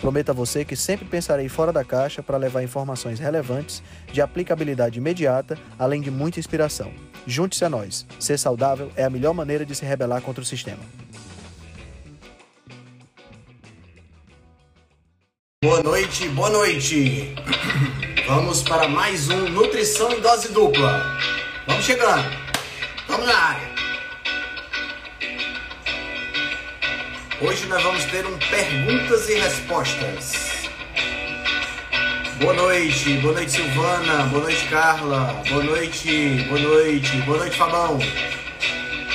Prometo a você que sempre pensarei fora da caixa para levar informações relevantes, de aplicabilidade imediata, além de muita inspiração. Junte-se a nós. Ser saudável é a melhor maneira de se rebelar contra o sistema. Boa noite, boa noite. Vamos para mais um Nutrição em Dose Dupla. Vamos chegando. Vamos na área. Hoje nós vamos ter um perguntas e respostas. Boa noite, boa noite Silvana, boa noite Carla, boa noite, boa noite, boa noite Fabão.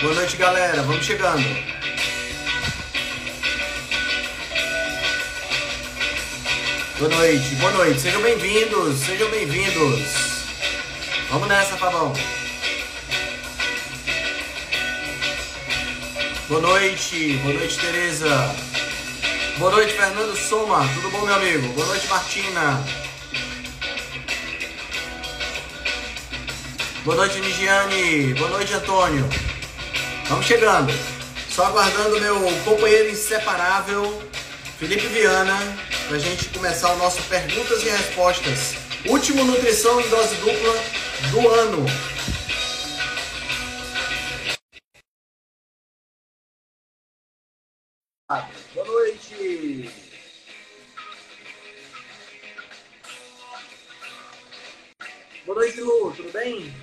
Boa noite galera, vamos chegando. Boa noite, boa noite, sejam bem-vindos, sejam bem-vindos. Vamos nessa, Fabão. Boa noite, boa noite, Tereza. Boa noite, Fernando Soma. Tudo bom, meu amigo? Boa noite, Martina. Boa noite, Nigiane. Boa noite, Antônio. Vamos chegando. Só aguardando meu companheiro inseparável, Felipe Viana, para a gente começar o nosso perguntas e respostas. Último nutrição em dose dupla do ano. Boa noite. Boa noite, Lu. Tudo bem?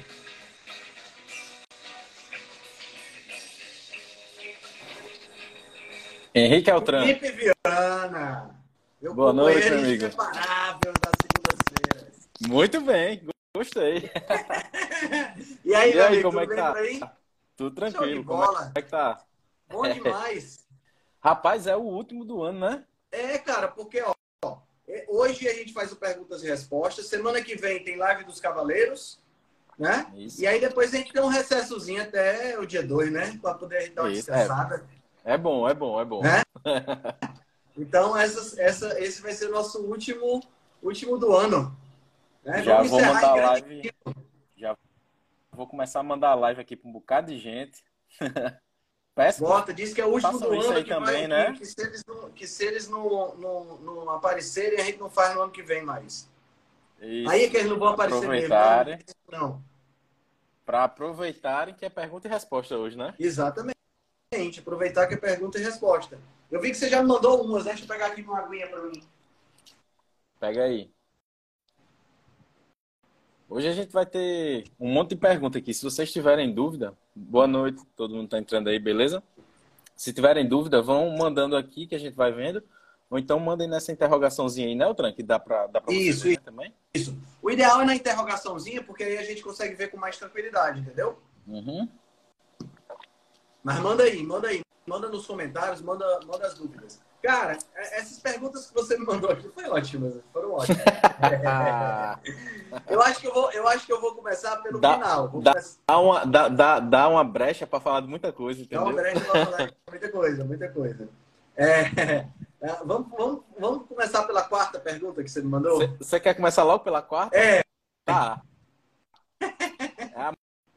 Henrique Altran. Felipe Viana. Meu Boa noite, amigo. inseparável das segundas-feiras. Muito bem, gostei. E aí, E aí, amigo, como é que bem tá? Tudo tranquilo. Como bola. é que tá? Bom demais. Rapaz, é o último do ano, né? É, cara, porque ó, é, hoje a gente faz o perguntas e respostas. Semana que vem tem live dos Cavaleiros, né? Isso. E aí depois a gente tem um recessozinho até o dia 2, né? Para poder dar uma Isso, descansada. É bom, é bom, é bom. Né? Então essa, essa, esse vai ser o nosso último, último do ano. Né? Já Vamos vou mandar live. Já vou começar a mandar a live aqui para um bocado de gente. Bota, diz que é o último do ano que, também, vai, né? que, se eles, não, que se eles não, não, não aparecerem, a gente não faz no ano que vem mais. isso, Aí é que eles não vão aparecer mesmo. aproveitarem, Não, para aproveitarem que é pergunta e resposta hoje, né? Exatamente. Aproveitar que é pergunta e resposta. Eu vi que você já me mandou umas, né? Deixa eu pegar aqui uma aguinha pra mim. Pega aí. Hoje a gente vai ter um monte de pergunta aqui. Se vocês tiverem dúvida, boa noite, todo mundo está entrando aí, beleza? Se tiverem dúvida, vão mandando aqui que a gente vai vendo. Ou então mandem nessa interrogaçãozinha aí, né, Altran? Que dá para dá pra Isso, verem também. Isso. O ideal é na interrogaçãozinha, porque aí a gente consegue ver com mais tranquilidade, entendeu? Uhum. Mas manda aí, manda aí. Manda nos comentários, manda, manda as dúvidas. Cara, é- essas perguntas que você me mandou aqui foram ótimas, foram ótimas. eu, acho que eu, vou, eu acho que eu vou começar pelo Dá- final. Dá- começar Dá uma, dá, dá, dá uma brecha para falar de muita coisa, Dá uma entendeu? brecha pra falar de muita coisa, muita coisa. É, é, vamos, vamos, vamos começar pela quarta pergunta que você me mandou? Você- Você quer começar logo pela quarta? É, Tá. É a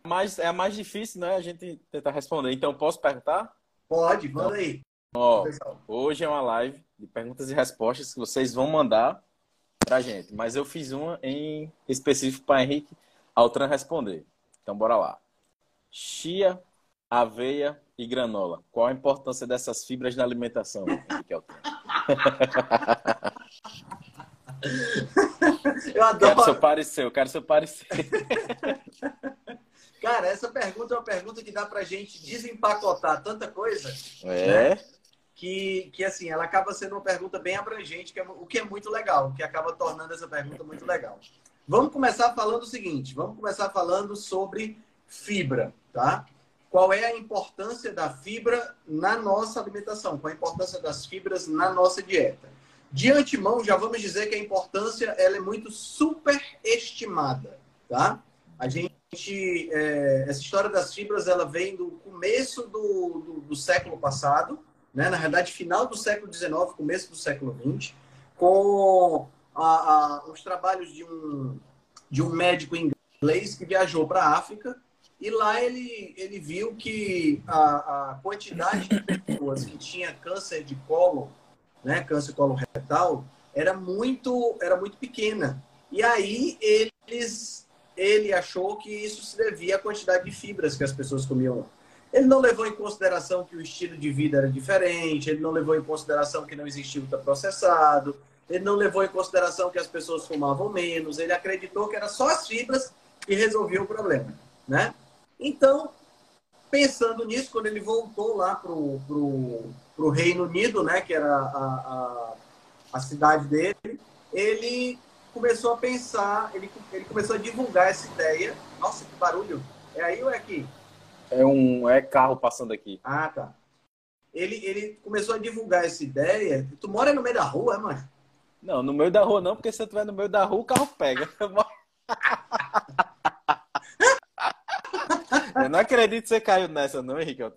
mais, é a mais difícil, né? A gente tentar responder. Então, posso perguntar? pode, manda aí. Ó. Hoje é uma live de perguntas e respostas que vocês vão mandar pra gente. Mas eu fiz uma em específico para Henrique Altran responder. Então, bora lá. Chia, aveia e granola. Qual a importância dessas fibras na alimentação, Henrique Altran? Eu Quero seu adoro. parecer, eu quero seu parecer. Cara, essa pergunta é uma pergunta que dá pra gente desempacotar tanta coisa É, que, que assim, ela acaba sendo uma pergunta bem abrangente, que é, o que é muito legal, o que acaba tornando essa pergunta muito legal. Vamos começar falando o seguinte, vamos começar falando sobre fibra, tá? Qual é a importância da fibra na nossa alimentação? Qual a importância das fibras na nossa dieta? De antemão, já vamos dizer que a importância ela é muito superestimada, tá? A gente, é, essa história das fibras, ela vem do começo do, do, do século passado, né? na verdade, final do século XIX, começo do século XX, com a, a, os trabalhos de um, de um médico inglês que viajou para a África e lá ele, ele viu que a, a quantidade de pessoas que tinha câncer de colo, né, câncer coloretal, era muito, era muito pequena. E aí eles, ele achou que isso se devia à quantidade de fibras que as pessoas comiam Ele não levou em consideração que o estilo de vida era diferente, ele não levou em consideração que não existia ultraprocessado, ele não levou em consideração que as pessoas fumavam menos, ele acreditou que era só as fibras que resolviam o problema, né? Então, pensando nisso, quando ele voltou lá para o Reino Unido, né, que era a, a, a, cidade dele, ele começou a pensar, ele, ele começou a divulgar essa ideia. Nossa, que barulho! É aí ou é aqui? É um é carro passando aqui. Ah, tá. Ele, ele começou a divulgar essa ideia. Tu mora no meio da rua, é, mano? Não, no meio da rua não, porque se você estiver no meio da rua, o carro pega. Eu não acredito que você caiu nessa, não, Henrique. Eu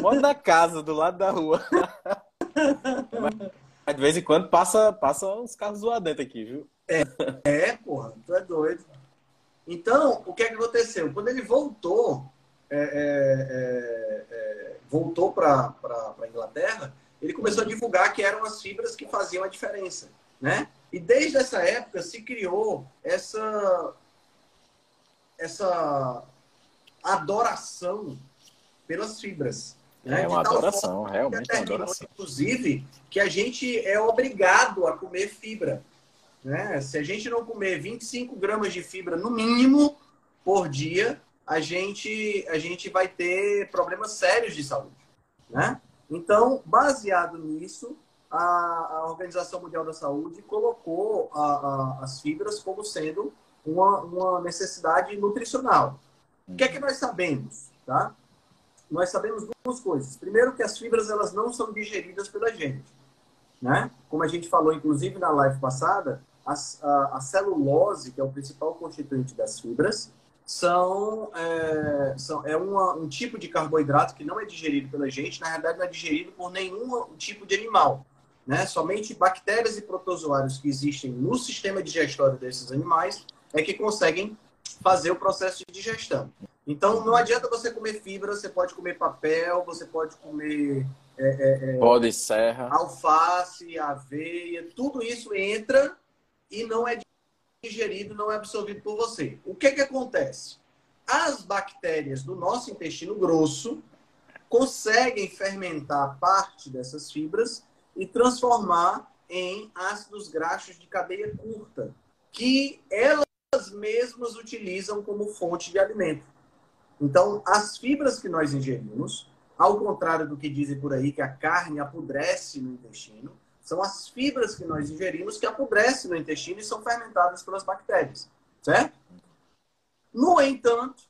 moro na casa, do lado da rua. Mas de vez em quando passa, passa uns carros lá dentro aqui, viu? É, é, porra, tu é doido. Então, o que é que aconteceu? Quando ele voltou, é, é, é, é voltou para a Inglaterra, ele começou a divulgar que eram as fibras que faziam a diferença, né? E desde essa época se criou essa essa adoração pelas fibras. Né? É uma adoração, realmente é uma adoração. Inclusive, que a gente é obrigado a comer fibra. Né? Se a gente não comer 25 gramas de fibra, no mínimo, por dia, a gente, a gente vai ter problemas sérios de saúde. Né? Então, baseado nisso, a, a Organização Mundial da Saúde colocou a, a, as fibras como sendo uma, uma necessidade nutricional. O que é que nós sabemos? Tá? Nós sabemos duas coisas. Primeiro, que as fibras elas não são digeridas pela gente. Né? Como a gente falou, inclusive, na live passada, a, a, a celulose, que é o principal constituinte das fibras, são, é, são é uma, um tipo de carboidrato que não é digerido pela gente, na realidade não é digerido por nenhum tipo de animal. Né? Somente bactérias e protozoários que existem no sistema digestório desses animais é que conseguem fazer o processo de digestão. Então, não adianta você comer fibra, você pode comer papel, você pode comer. É, é, é pode serra. Alface, aveia, tudo isso entra e não é digerido, não é absorvido por você. O que, que acontece? As bactérias do nosso intestino grosso conseguem fermentar parte dessas fibras e transformar em ácidos graxos de cadeia curta, que elas mesmas utilizam como fonte de alimento. Então, as fibras que nós ingerimos, ao contrário do que dizem por aí, que a carne apodrece no intestino, são as fibras que nós ingerimos que apodrecem no intestino e são fermentadas pelas bactérias, certo? No entanto,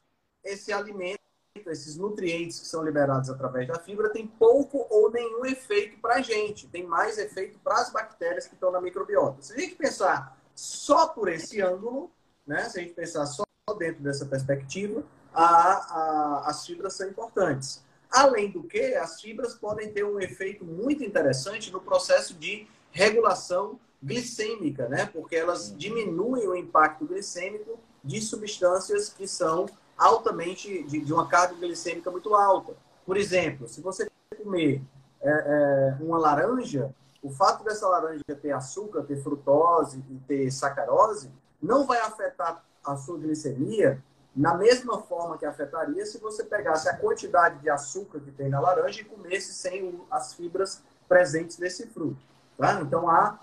esse alimento, esses nutrientes que são liberados através da fibra, tem pouco ou nenhum efeito para a gente, tem mais efeito para as bactérias que estão na microbiota. Se a gente pensar só por esse ângulo, né? Se a gente pensar só dentro dessa perspectiva, a, a, as fibras são importantes. Além do que, as fibras podem ter um efeito muito interessante no processo de regulação glicêmica, né? Porque elas diminuem o impacto glicêmico de substâncias que são altamente de, de uma carga glicêmica muito alta. Por exemplo, se você comer é, é, uma laranja, o fato dessa laranja ter açúcar, ter frutose e ter sacarose não vai afetar a sua glicemia na mesma forma que afetaria se você pegasse a quantidade de açúcar que tem na laranja e comesse sem as fibras presentes nesse fruto. Tá? Então há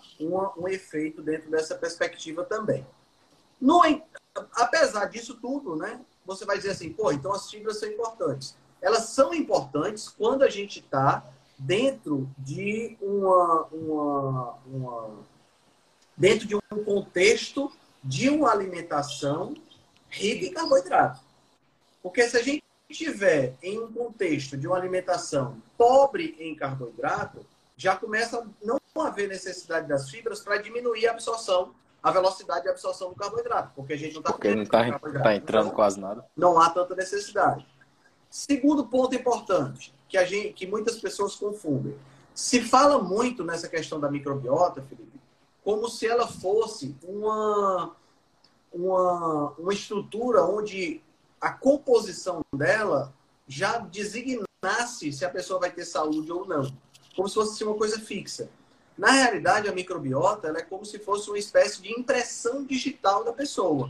um efeito dentro dessa perspectiva também. No, apesar disso tudo, né, você vai dizer assim, pô, então as fibras são importantes. Elas são importantes quando a gente está dentro de uma, uma, uma, dentro de um contexto de uma alimentação rica em carboidrato. Porque se a gente estiver em um contexto de uma alimentação pobre em carboidrato, já começa a não haver necessidade das fibras para diminuir a absorção a velocidade de absorção do carboidrato, porque a gente não está Porque não está tá entrando então, quase nada. Não há tanta necessidade. Segundo ponto importante, que, a gente, que muitas pessoas confundem. Se fala muito nessa questão da microbiota, Felipe, como se ela fosse uma, uma, uma estrutura onde a composição dela já designasse se a pessoa vai ter saúde ou não. Como se fosse uma coisa fixa. Na realidade, a microbiota é como se fosse uma espécie de impressão digital da pessoa.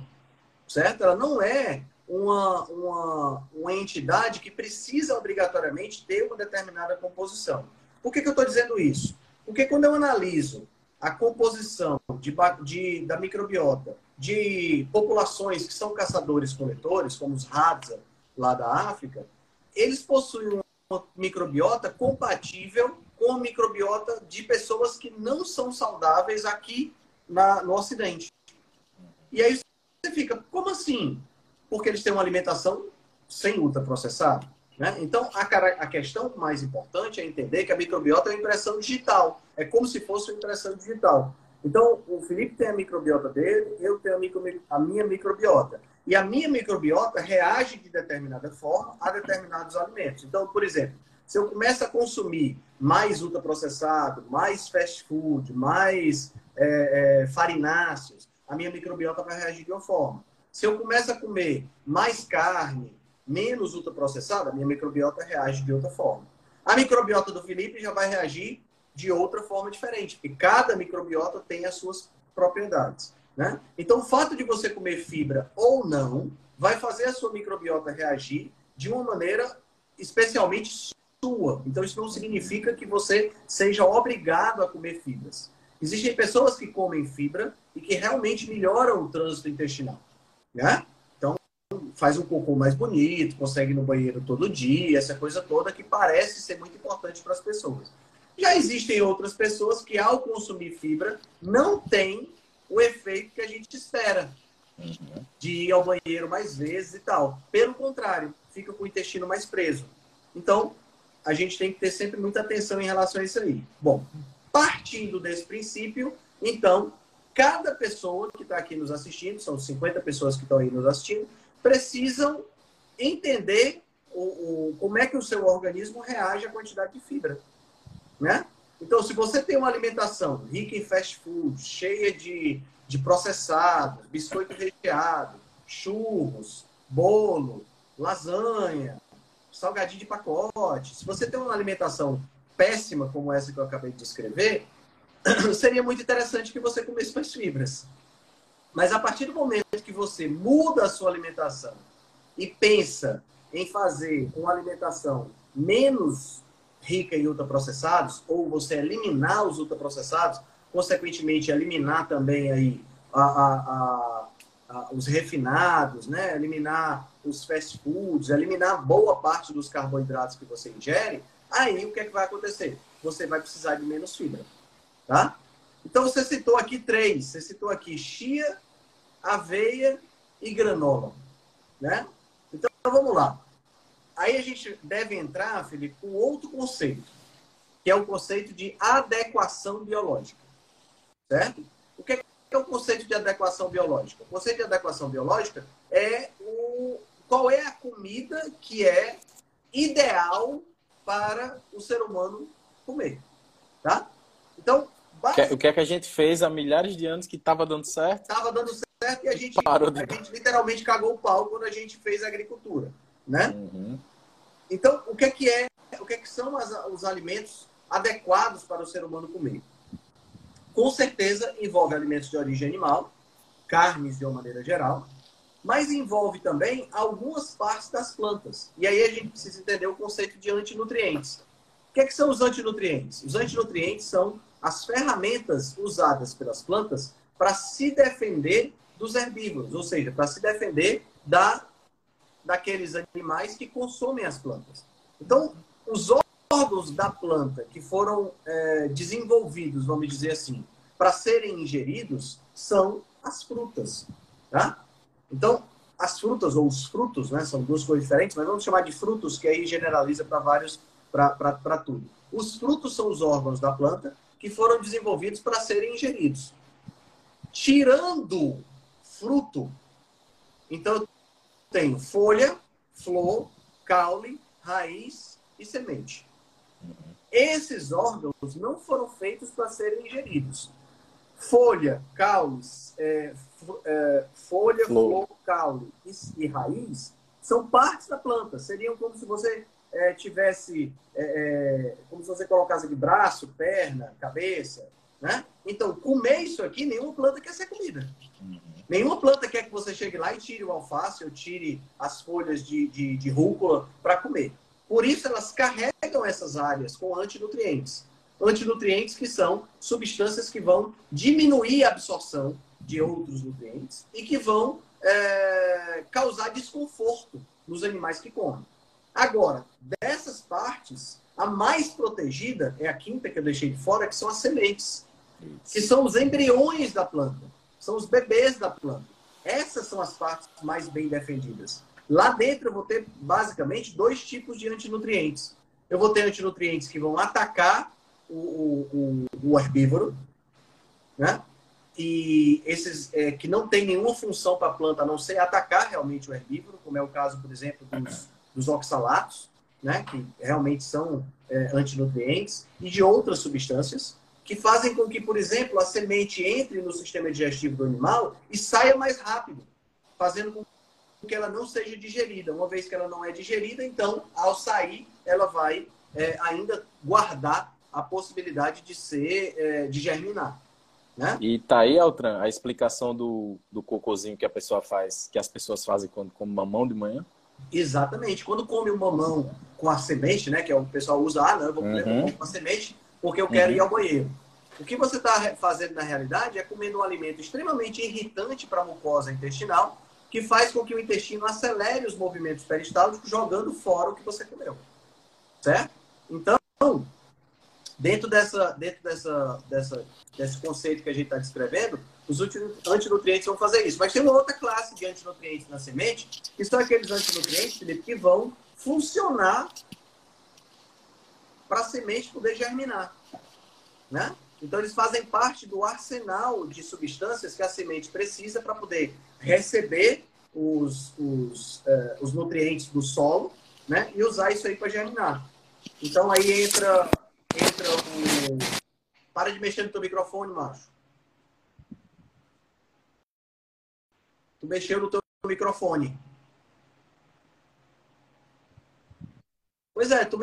Certo? Ela não é uma, uma, uma entidade que precisa obrigatoriamente ter uma determinada composição. Por que, que eu estou dizendo isso? Porque quando eu analiso a composição de, de, da microbiota de populações que são caçadores-coletores, como os Hadza, lá da África, eles possuem uma microbiota compatível com a microbiota de pessoas que não são saudáveis aqui na, no Ocidente. E aí você fica, como assim? Porque eles têm uma alimentação sem ultraprocessado. Né? Então, a, a, questão mais importante é entender que a microbiota é uma impressão digital. É como se fosse uma impressão digital. Então, o Felipe tem a microbiota dele, eu tenho a, micro, a minha microbiota. E a minha microbiota reage de determinada forma a determinados alimentos. Então, por exemplo, se eu começo a consumir mais ultraprocessado, mais fast food, mais é, é, farináceos, a minha microbiota vai reagir de uma forma. Se eu começo a comer mais carne, menos ultraprocessada, a minha microbiota reage de outra forma. A microbiota do Felipe já vai reagir de outra forma diferente, porque cada microbiota tem as suas propriedades. Né? Então, o fato de você comer fibra ou não vai fazer a sua microbiota reagir de uma maneira especialmente sua. Então, isso não significa que você seja obrigado a comer fibras. Existem pessoas que comem fibra e que realmente melhoram o trânsito intestinal. Né? Então, faz um cocô mais bonito, consegue ir no banheiro todo dia, essa coisa toda que parece ser muito importante para as pessoas. Já existem outras pessoas que, ao consumir fibra, não têm o efeito que a gente espera de ir ao banheiro mais vezes e tal. Pelo contrário, fica com o intestino mais preso. Então, a gente tem que ter sempre muita atenção em relação a isso aí. Bom, partindo desse princípio, então, cada pessoa que está aqui nos assistindo, são 50 pessoas que estão aí nos assistindo, precisam entender o, o, como é que o seu organismo reage à quantidade de fibra. Né? Então, se você tem uma alimentação rica em fast food, cheia de, de processados, biscoito recheado, churros, bolo, lasanha, salgadinho de pacote, se você tem uma alimentação péssima como essa que eu acabei de descrever, seria muito interessante que você comesse mais fibras. Mas a partir do momento que você muda a sua alimentação e pensa em fazer uma alimentação menos rica em ultraprocessados, ou você eliminar os ultraprocessados, consequentemente eliminar também aí a, a, a, os refinados, né? eliminar os fast foods, eliminar boa parte dos carboidratos que você ingere, aí o que, é que vai acontecer? Você vai precisar de menos fibra. Tá? Então você citou aqui três. Você citou aqui chia, aveia e granola. Né? Então vamos lá. Aí a gente deve entrar, Felipe, com outro conceito, que é o conceito de adequação biológica. Certo? O que é o conceito de adequação biológica? O conceito de adequação biológica é o qual é a comida que é ideal para o ser humano comer, tá? Então, o que é que a gente fez há milhares de anos que estava dando certo? Estava dando certo e a gente, Parou de... a gente literalmente cagou o pau quando a gente fez a agricultura, né? Uhum. Então, o que é que é, o que é que são as, os alimentos adequados para o ser humano comer? Com certeza envolve alimentos de origem animal, carnes de uma maneira geral, mas envolve também algumas partes das plantas. E aí a gente precisa entender o conceito de antinutrientes. O que, é que são os antinutrientes? Os antinutrientes são as ferramentas usadas pelas plantas para se defender dos herbívoros, ou seja, para se defender da daqueles animais que consomem as plantas. Então, os órgãos da planta que foram é, desenvolvidos, vamos dizer assim, para serem ingeridos, são as frutas. Tá? Então, as frutas ou os frutos, né, são duas coisas diferentes, mas vamos chamar de frutos, que aí generaliza para vários, para tudo. Os frutos são os órgãos da planta que foram desenvolvidos para serem ingeridos. tirando fruto. Então, eu tenho folha, flor, caule, raiz e semente. Esses órgãos não foram feitos para serem ingeridos. Folha, caule, é, é, folha, flor, flor caule e, e, raiz são partes da planta. Seriam como se você é, tivesse, é, é, como se você colocasse aqui braço, perna, cabeça, né? Então, comer isso aqui, nenhuma planta quer ser comida. Uhum. Nenhuma planta quer que você chegue lá e tire o alface ou tire as folhas de, de, de rúcula para comer. Por isso, elas carregam essas áreas com antinutrientes. Antinutrientes que são substâncias que vão diminuir a absorção de outros nutrientes e que vão é, causar desconforto nos animais que comem. Agora, dessas partes, a mais protegida é a quinta que eu deixei de fora, que são as sementes, que são os embriões da planta, são os bebês da planta. Essas são as partes mais bem defendidas. Lá dentro eu vou ter basicamente dois tipos de antinutrientes. Eu vou ter antinutrientes que vão atacar o, o, o herbívoro, né? E esses é, que não tem nenhuma função para a planta a não ser atacar realmente o herbívoro, como é o caso, por exemplo, dos, dos oxalatos, né? Que realmente são é, antinutrientes, e de outras substâncias que fazem com que, por exemplo, a semente entre no sistema digestivo do animal e saia mais rápido, fazendo com que ela não seja digerida. Uma vez que ela não é digerida, então, ao sair, ela vai é, ainda guardar a possibilidade de ser, é, de germinar. Né? E tá aí, Altran, a explicação do, do cocôzinho que a pessoa faz, que as pessoas fazem quando comem mamão de manhã? Exatamente. Quando come o mamão com a semente, né? Que é o pessoal usa, ah, não, eu vou comer uhum. mamão com a semente porque eu quero uhum. ir ao banheiro. O que você está fazendo na realidade é comendo um alimento extremamente irritante para a mucosa intestinal, que faz com que o intestino acelere os movimentos peristálticos, jogando fora o que você comeu. Certo? Então, dentro, dessa, dentro dessa, dessa, desse conceito que a gente está descrevendo, os antinutrientes vão fazer isso. Mas tem uma outra classe de antinutrientes na semente, que são aqueles antinutrientes, Felipe, que vão funcionar para a semente poder germinar. Né? Então, eles fazem parte do arsenal de substâncias que a semente precisa para poder receber os, os, uh, os nutrientes do solo né? e usar isso aí para germinar. Então, aí entra, entra o. Para de mexer no teu microfone, macho. Tu mexeu no teu microfone. Pois é, tu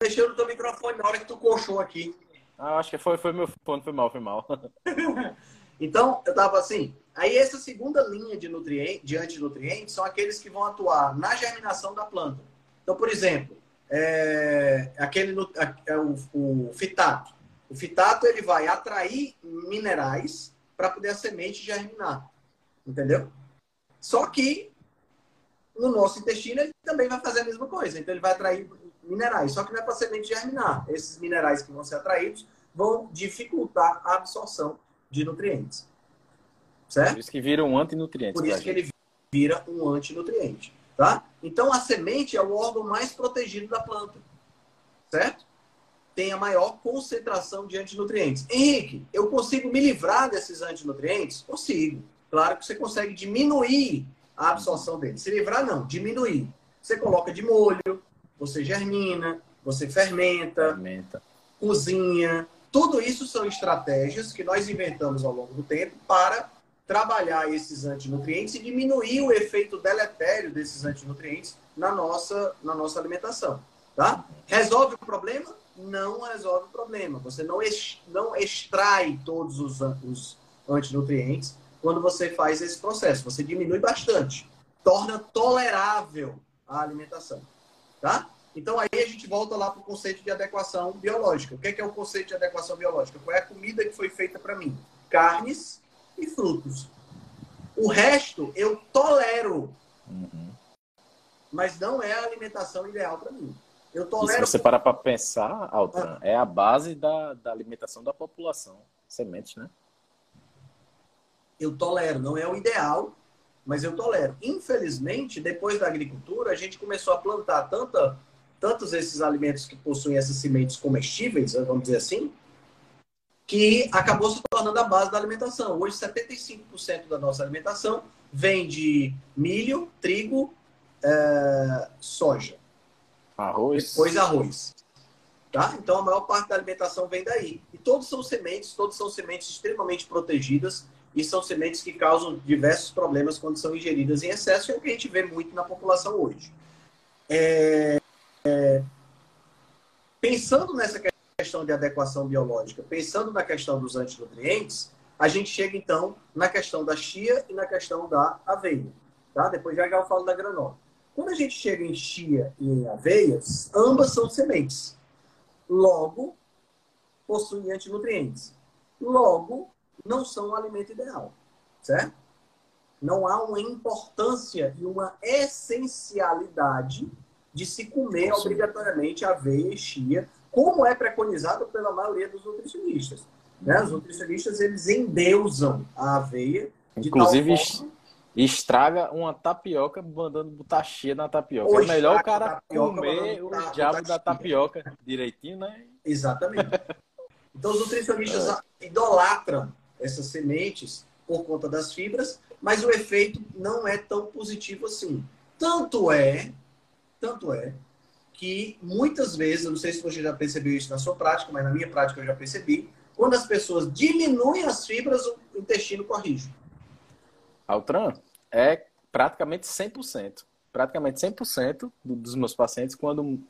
mexeu no teu microfone na hora que tu coxou aqui. Ah, acho que foi, foi meu fone, foi mal, foi mal. então, eu tava assim. Aí essa segunda linha de, nutrientes, de antinutrientes são aqueles que vão atuar na germinação da planta. Então, por exemplo, é, aquele, é o, o fitato. O fitato ele vai atrair minerais para poder a semente germinar. Entendeu? Só que no nosso intestino ele também vai fazer a mesma coisa. Então ele vai atrair minerais, só que não é para a semente germinar. Esses minerais que vão ser atraídos vão dificultar a absorção de nutrientes. Certo? Por isso que vira um antinutriente. Por isso que ele vira um antinutriente. Tá? Então a semente é o órgão mais protegido da planta. Certo? Tem a maior concentração de antinutrientes. Henrique, eu consigo me livrar desses antinutrientes? Consigo. Claro que você consegue diminuir a absorção deles. Se livrar, não, diminuir. Você coloca de molho, você germina, você fermenta, fermenta, cozinha. Tudo isso são estratégias que nós inventamos ao longo do tempo para trabalhar esses antinutrientes e diminuir o efeito deletério desses antinutrientes na nossa, na nossa alimentação. Tá? Resolve o problema? Não resolve o problema. Você não, ex, não extrai todos os, os antinutrientes quando você faz esse processo. Você diminui bastante. Torna tolerável a alimentação. Tá? Então aí a gente volta lá para o conceito de adequação biológica. O que é, que é o conceito de adequação biológica? Qual é a comida que foi feita para mim? Carnes e frutos. O resto eu tolero. Uhum. Mas não é a alimentação ideal para mim. Eu tolero. E se você parar para pensar, Altran, ah. é a base da, da alimentação da população. Sementes, né? Eu tolero. Não é o ideal, mas eu tolero. Infelizmente, depois da agricultura, a gente começou a plantar tanta, tantos esses alimentos que possuem essas sementes comestíveis, vamos dizer assim, que acabou se tornando a base da alimentação. Hoje, 75% da nossa alimentação vem de milho, trigo, é, soja. Arroz. Depois arroz. Tá? Então, a maior parte da alimentação vem daí. E todos são sementes, todos são sementes extremamente protegidas e são sementes que causam diversos problemas quando são ingeridas em excesso, é o que a gente vê muito na população hoje. É, é, pensando nessa questão de adequação biológica, pensando na questão dos antinutrientes, a gente chega então na questão da chia e na questão da aveia. Tá? Depois já, já eu falo da granola. Quando a gente chega em chia e em aveias, ambas são sementes. Logo, possuem antinutrientes. Logo, não são um alimento ideal. Certo? Não há uma importância e uma essencialidade de se comer Sim. obrigatoriamente aveia e chia, como é preconizado pela maioria dos nutricionistas. Né? Os nutricionistas eles endeusam a aveia. Inclusive, forma... estraga uma tapioca mandando botar chia na tapioca. Ou é melhor o cara comer o diabo da tapioca direitinho, né? Exatamente. Então, os nutricionistas é. idolatram essas sementes por conta das fibras, mas o efeito não é tão positivo assim. Tanto é, tanto é que muitas vezes, eu não sei se você já percebeu isso na sua prática, mas na minha prática eu já percebi, quando as pessoas diminuem as fibras, o intestino corrige. Altran, é praticamente 100%. Praticamente 100% dos meus pacientes, quando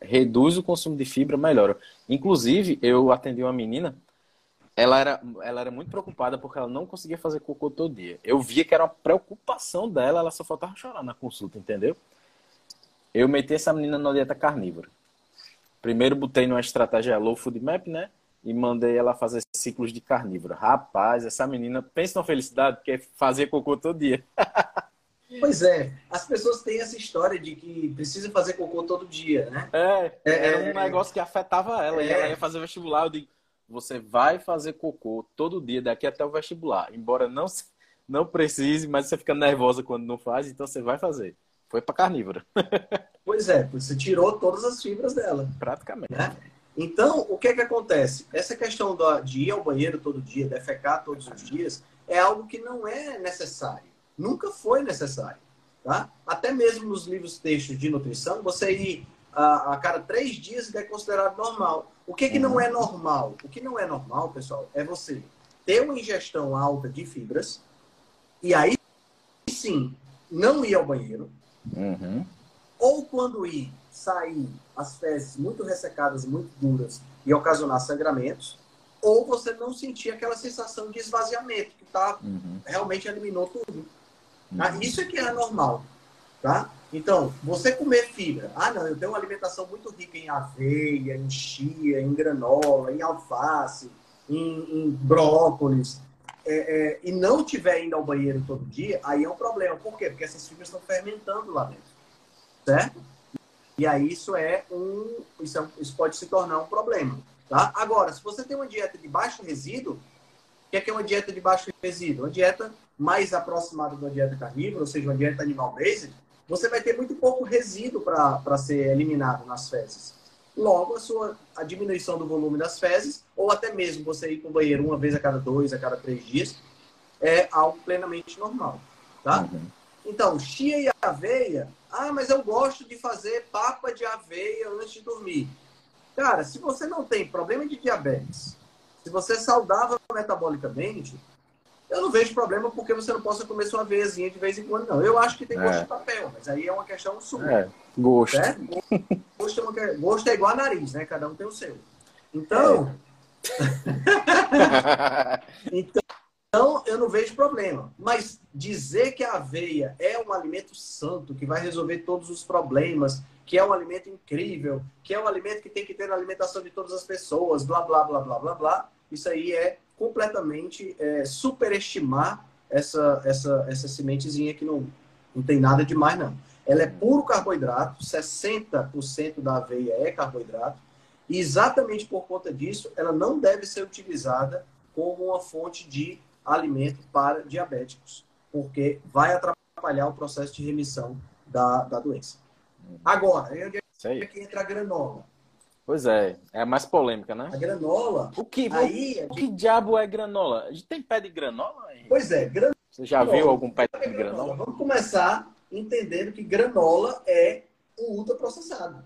reduz o consumo de fibra, melhora. Inclusive, eu atendi uma menina ela era, ela era muito preocupada porque ela não conseguia fazer cocô todo dia. Eu via que era uma preocupação dela, ela só faltava chorar na consulta, entendeu? Eu meti essa menina na dieta carnívora. Primeiro botei numa estratégia low food map, né? E mandei ela fazer ciclos de carnívora. Rapaz, essa menina, pensa na felicidade, que é fazer cocô todo dia. Pois é, as pessoas têm essa história de que precisa fazer cocô todo dia, né? É, é era um é, negócio que afetava ela. É, e ela ia fazer vestibular, eu digo, você vai fazer cocô todo dia daqui até o vestibular. Embora não, não precise, mas você fica nervosa quando não faz, então você vai fazer. Foi para carnívora. pois é, você tirou todas as fibras dela. Praticamente. Né? Então, o que é que acontece? Essa questão de ir ao banheiro todo dia, defecar todos os dias, é algo que não é necessário. Nunca foi necessário. Tá? Até mesmo nos livros textos de nutrição, você ir a, a cada três dias é considerado normal. O que, que não é normal? O que não é normal, pessoal, é você ter uma ingestão alta de fibras e aí sim não ir ao banheiro. Uhum. Ou quando ir, sair as fezes muito ressecadas, muito duras e ocasionar sangramentos. Ou você não sentir aquela sensação de esvaziamento, que tá, uhum. realmente eliminou tudo. Tá? Uhum. Isso é que é normal. Tá? Então, você comer fibra. Ah, não, eu tenho uma alimentação muito rica em aveia, em chia, em granola, em alface, em, em brócolis, é, é, e não tiver indo ao banheiro todo dia, aí é um problema. Por quê? Porque essas fibras estão fermentando lá dentro. Certo? E aí isso é um. Isso, é, isso pode se tornar um problema. Tá? Agora, se você tem uma dieta de baixo resíduo, o que é, que é uma dieta de baixo resíduo? Uma dieta mais aproximada da dieta carnívora, ou seja, uma dieta animal-based, você vai ter muito pouco resíduo para ser eliminado nas fezes. Logo, a sua a diminuição do volume das fezes, ou até mesmo você ir para o banheiro uma vez a cada dois, a cada três dias, é algo plenamente normal. Tá? Uhum. Então, chia e aveia. Ah, mas eu gosto de fazer papa de aveia antes de dormir. Cara, se você não tem problema de diabetes, se você é saudável metabolicamente, eu não vejo problema porque você não possa comer sua veiazinha de vez em quando, não. Eu acho que tem gosto é. de papel, mas aí é uma questão sua. É, gosto. Gosto, é uma... gosto é igual a nariz, né? Cada um tem o seu. Então. É. então, eu não vejo problema. Mas dizer que a aveia é um alimento santo, que vai resolver todos os problemas, que é um alimento incrível, que é um alimento que tem que ter na alimentação de todas as pessoas, blá, blá, blá, blá, blá, blá, isso aí é completamente é, superestimar essa, essa, essa sementezinha que não, não tem nada demais, não. Ela é puro carboidrato, 60% da aveia é carboidrato, e exatamente por conta disso, ela não deve ser utilizada como uma fonte de alimento para diabéticos, porque vai atrapalhar o processo de remissão da, da doença. Agora, onde é que entra a granola? Pois é, é a mais polêmica, né? A granola. O que, aí, o, que diabo é granola? A gente tem pé de granola? Aí? Pois é, granola. Você já viu algum pé de granola? granola? Vamos começar entendendo que granola é um ultraprocessado.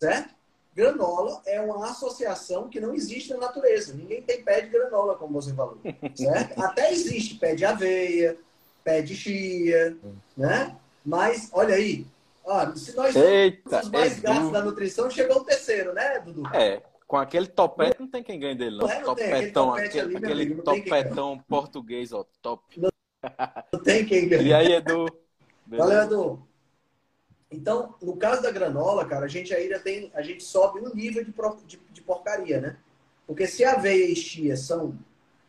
Certo? Granola é uma associação que não existe na natureza. Ninguém tem pé de granola, como você falou. Certo? Até existe pé de aveia, pé de chia, né? Mas, olha aí, ah, se nós Eita, somos os mais é gastos duro. da nutrição, chegou o terceiro, né, Dudu? É, com aquele topete não tem quem ganhe dele, não. Não é, não. Aquele topetão, topete aquele, ali, aquele amigo, não topetão português, ó, top. Não tem quem ganhe. E aí, Edu? Valeu, Edu. Então, no caso da granola, cara, a gente ainda tem, a gente sobe um nível de, de, de porcaria, né? Porque se aveia e chia são,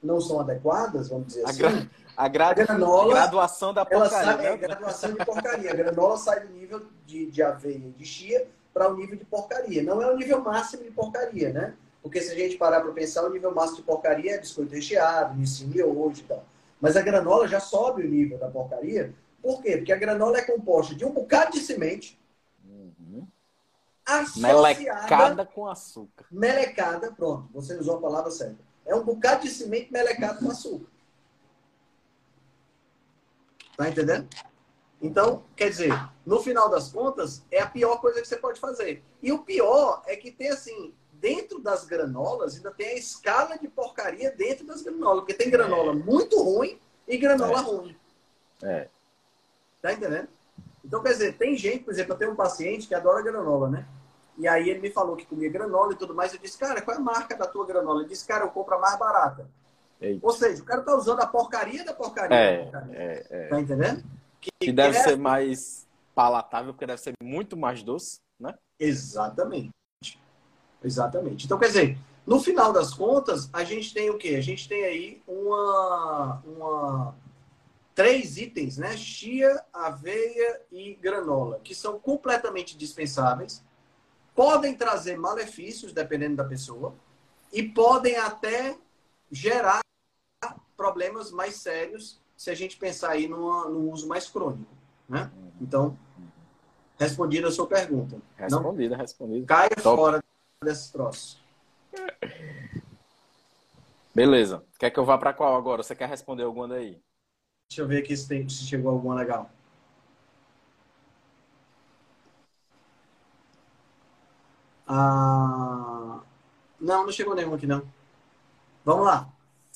não são adequadas, vamos dizer A, assim. A, gra... a granola, graduação da porcaria, sai, é né? graduação de porcaria. A granola sai do nível de, de aveia e de chia para o nível de porcaria. Não é o nível máximo de porcaria, né? Porque se a gente parar para pensar, o nível máximo de porcaria é biscoito recheado, miojo e tal. Mas a granola já sobe o nível da porcaria. Por quê? Porque a granola é composta de um bocado de semente Uhum. Melecada com açúcar. Melecada, pronto, você usou a palavra certa. É um bocado de semente melecado com açúcar. Tá entendendo? Então, quer dizer, no final das contas, é a pior coisa que você pode fazer. E o pior é que tem assim, dentro das granolas, ainda tem a escala de porcaria dentro das granolas. Porque tem granola muito ruim e granola É. ruim. É. Tá entendendo? Então, quer dizer, tem gente, por exemplo, eu tenho um paciente que adora granola, né? E aí ele me falou que comia granola e tudo mais. Eu disse, cara, qual é a marca da tua granola? Ele disse, cara, eu compro a mais barata. Eita. Ou seja, o cara tá usando a porcaria da porcaria. da É, porcaria. é, é. Tá entendendo? Que deve é- ser mais palatável, porque deve ser muito mais doce, né? Exatamente. Exatamente. Então, quer dizer, no final das contas, a gente tem o quê? A gente tem aí uma, uma três itens, né? Chia, aveia e granola, que são completamente dispensáveis, podem trazer malefícios, dependendo da pessoa, e podem até gerar problemas mais sérios se a gente pensar aí numa, no uso mais crônico, né? Então, respondida a sua pergunta. Não Respondida, respondida. caia Top. fora desse troço. Beleza. Quer que eu vá pra qual agora? Você quer responder alguma daí? Deixa eu ver aqui se, tem, se chegou alguma legal. Ah, não, não chegou nenhuma aqui não. Vamos lá.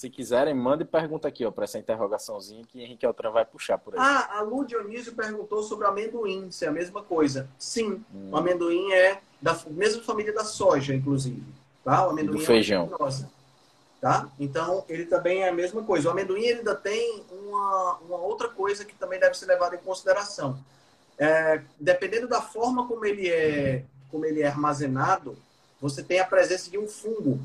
Se quiserem, mande pergunta aqui, ó, pra essa interrogaçãozinha que Henrique Altran vai puxar por aí. Ah, a Lu Dionísio perguntou sobre amendoim, se é a mesma coisa. Sim, Hum. o amendoim é da mesma família da soja, inclusive. Tá? O amendoim Do é feijão. leguminosa, Tá? Então, ele também é a mesma coisa. O amendoim ainda tem uma, uma outra coisa que também deve ser levada em consideração. É, dependendo da forma como ele é como ele é armazenado, você tem a presença de um fungo,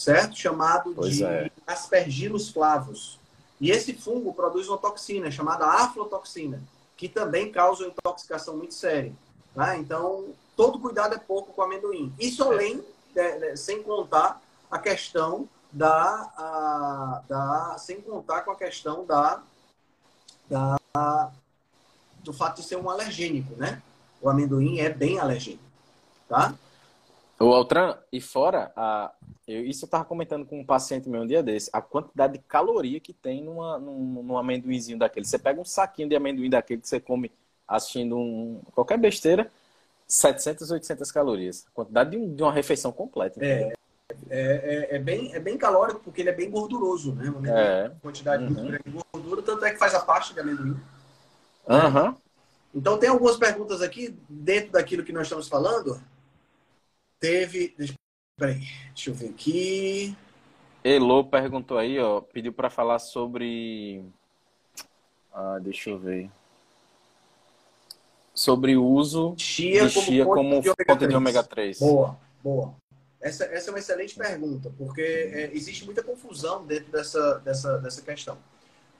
certo? Chamado Pois de é. aspergillus flavus. E esse fungo produz uma toxina chamada aflotoxina, que também causa uma intoxicação muito séria. Tá? Então, todo cuidado é pouco com o amendoim. Isso além, de- de- sem contar a questão da, a- da, sem contar com a questão da, da do fato de ser um alergênico, né? O amendoim é bem alergênico, tá? O Altran, e fora, a, eu, isso eu tava comentando com um paciente meu um dia desse, a quantidade de caloria que tem numa, num, num amendoinzinho daquele. Você pega um saquinho de amendoim daquele que você come assistindo um, qualquer besteira, 700, 800 calorias. A quantidade de, um- de uma refeição completa. entendeu? É, é, é bem, é bem calórico porque ele é bem gorduroso, né? Amendoim É. quantidade muito Uhum. grande de gordura, tanto é que faz a parte de amendoim. Aham. Então, tem algumas perguntas aqui, dentro daquilo que nós estamos falando. Teve. Peraí, deixa eu ver aqui. Elô perguntou aí, ó, pediu para falar sobre. Ah, deixa eu ver. Sobre o uso Chia de chia como fonte fonte de ômega 3. Boa, boa. Essa, essa é uma excelente pergunta, porque é, existe muita confusão dentro dessa, dessa, dessa questão.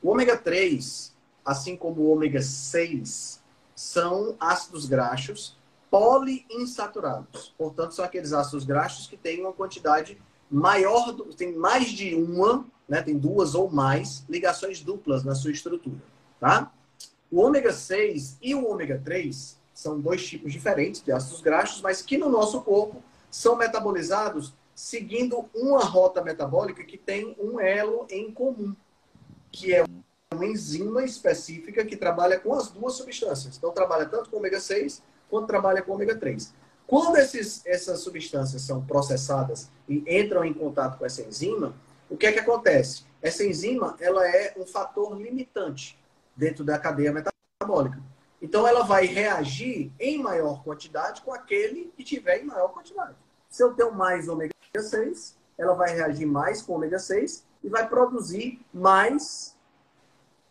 O ômega 3, assim como o ômega 6, são ácidos graxos poliinsaturados. Portanto, são aqueles ácidos graxos que têm uma quantidade maior, do- tem mais de uma, né, tem duas ou mais ligações duplas na sua estrutura, tá? O ômega 6 e o ômega 3 são dois tipos diferentes de ácidos graxos, mas que no nosso corpo são metabolizados seguindo uma rota metabólica que tem um elo em comum, que é uma enzima específica que trabalha com as duas substâncias. Então, trabalha tanto com ômega 6 quanto trabalha com ômega 3. Quando esses, essas substâncias são processadas e entram em contato com essa enzima, o que é que acontece? Essa enzima ela é um fator limitante dentro da cadeia metabólica. Então, ela vai reagir em maior quantidade com aquele que tiver em maior quantidade. Se eu tenho mais ômega 6, ela vai reagir mais com ômega 6 e vai produzir mais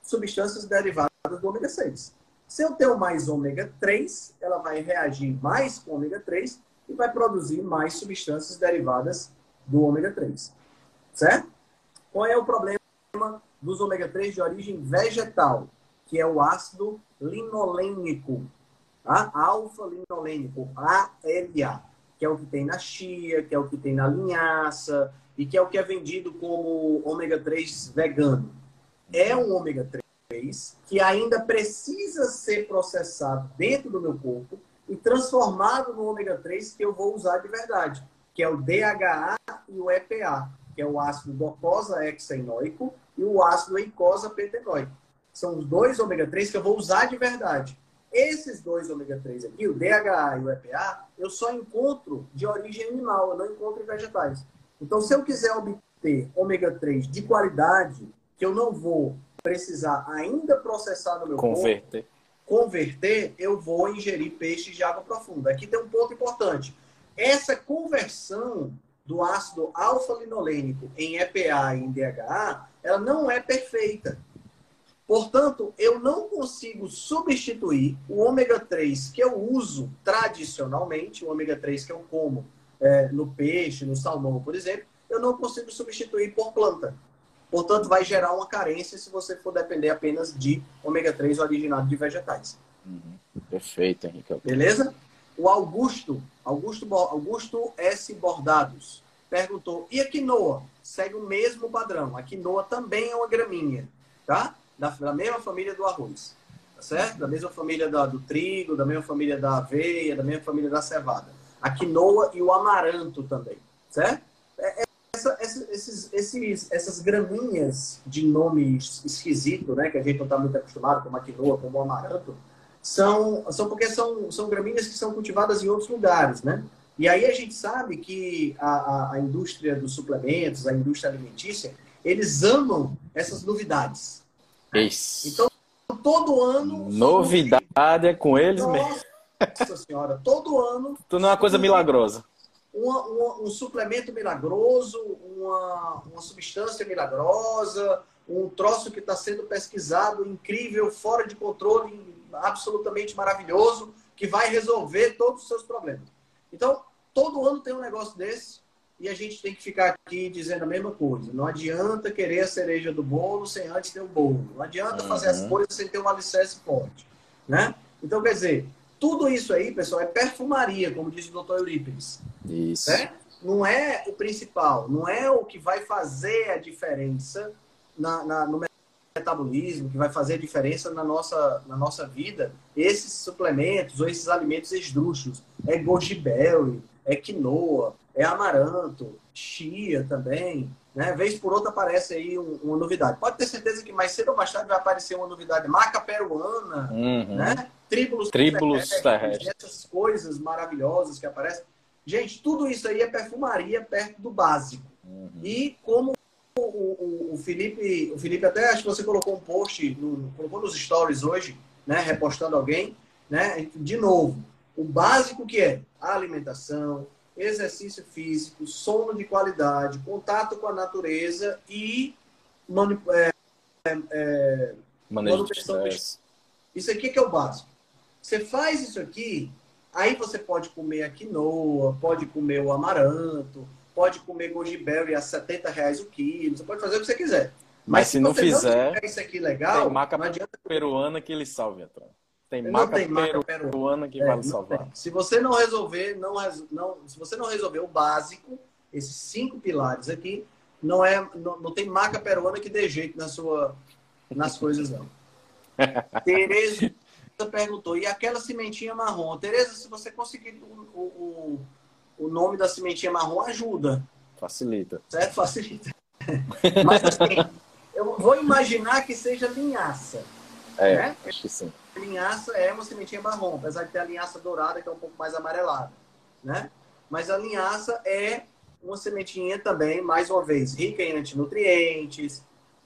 substâncias derivadas do ômega 6. Se eu tenho mais ômega 3, ela vai reagir mais com ômega 3 e vai produzir mais substâncias derivadas do ômega 3. Certo? Qual é o problema dos ômega 3 de origem vegetal? Que é o ácido linolênico. Tá? Alfa-linolênico, ALA, que é o que tem na chia, que é o que tem na linhaça e que é o que é vendido como ômega 3 vegano é um ômega 3 que ainda precisa ser processado dentro do meu corpo e transformado no ômega 3 que eu vou usar de verdade, que é o DHA e o EPA, que é o ácido docosa hexaenoico e o ácido eicosa pentenoico. São os dois ômega 3 que eu vou usar de verdade. Esses dois ômega 3 aqui, o DHA e o EPA, eu só encontro de origem animal, eu não encontro em vegetais. Então, se eu quiser obter ômega 3 de qualidade, que eu não vou precisar ainda processar no meu converter. corpo, converter, eu vou ingerir peixes de água profunda. Aqui tem um ponto importante. Essa conversão do ácido alfa-linolênico em EPA e em DHA, ela não é perfeita. Portanto, eu não consigo substituir o ômega 3 que eu uso tradicionalmente, o ômega 3 que eu como é, no peixe, no salmão, por exemplo, eu não consigo substituir por planta. Portanto, vai gerar uma carência se você for depender apenas de ômega 3 originado de vegetais. Uhum. Perfeito, Henrique. Beleza? O Augusto, Augusto, Augusto S. Bordados, perguntou: e a quinoa? Segue o mesmo padrão. A quinoa também é uma gramínea, tá? Da, da mesma família do arroz, tá certo? Da mesma família da, do trigo, da mesma família da aveia, da mesma família da cevada. A quinoa e o amaranto também, certo? É essa, esses, esses, essas graminhas de nome esquisito, né, que a gente não está muito acostumado, como a quinoa, como o amaranto, são, são porque são, são gramíneas que são cultivadas em outros lugares, né? E aí a gente sabe que a, a, a indústria dos suplementos, a indústria alimentícia, eles amam essas novidades. Isso. Então, todo ano... Novidade é com eles Nossa mesmo. Nossa senhora, todo ano... Tu não é uma coisa milagrosa uma, uma, um suplemento milagroso, uma, uma substância milagrosa, um troço que está sendo pesquisado, incrível, fora de controle, absolutamente maravilhoso, que vai resolver todos os seus problemas. Então, todo ano tem um negócio desse e a gente tem que ficar aqui dizendo a mesma coisa. Não adianta querer a cereja do bolo sem antes ter o bolo. Não adianta fazer as uhum. coisas sem ter um alicerce forte. Né? Então, quer dizer, tudo isso aí, pessoal, é perfumaria, como diz o doutor Eurípides. Isso. Né? Não é o principal, não é o que vai fazer a diferença na, na, no metabolismo, que vai fazer a diferença na nossa, na nossa vida. Esses suplementos ou esses alimentos esdrúxulos. É goji berry, é quinoa, é amaranto, chia também. Né? Vez por outra aparece aí um, uma novidade. Pode ter certeza que mais cedo ou mais tarde vai aparecer uma novidade. Marca peruana, uhum. né? Tríbulos, Tríbulos terrestres, essas coisas maravilhosas que aparecem. Gente, tudo isso aí é perfumaria perto do básico. Uhum. E como o, o, o, Felipe, o Felipe até acho que você colocou um post, no, colocou nos stories hoje, né? Repostando alguém, né? De novo, o básico que é alimentação, exercício físico, sono de qualidade, contato com a natureza e manip... é, é, manutenção de... Isso aqui que é o básico. Você faz isso aqui, aí você pode comer a quinoa, pode comer o amaranto, pode comer goji berry a 70 reais o quilo, você pode fazer o que você quiser. Mas, Mas se, se não fizer, não isso aqui legal, tem maca não adianta... peruana que ele salve, Antônio. Tem não maca, tem maca peru... peruana que é, vai salvar. Tem. Se você não resolver, não, não, se você não resolver o básico, esses cinco pilares aqui, não é, não, não tem maca peruana que dê jeito na sua, nas coisas não. Tereza, perguntou, e aquela cimentinha marrom? Tereza, se você conseguir o, o, o nome da cimentinha marrom, ajuda. Facilita. Certo? Facilita. Mas assim, eu vou imaginar que seja linhaça. É, né? acho que sim. Linhaça é uma sementinha marrom, apesar de ter a linhaça dourada, que é um pouco mais amarelada. Né? Mas a linhaça é uma sementinha também, mais uma vez, rica em antinutrientes,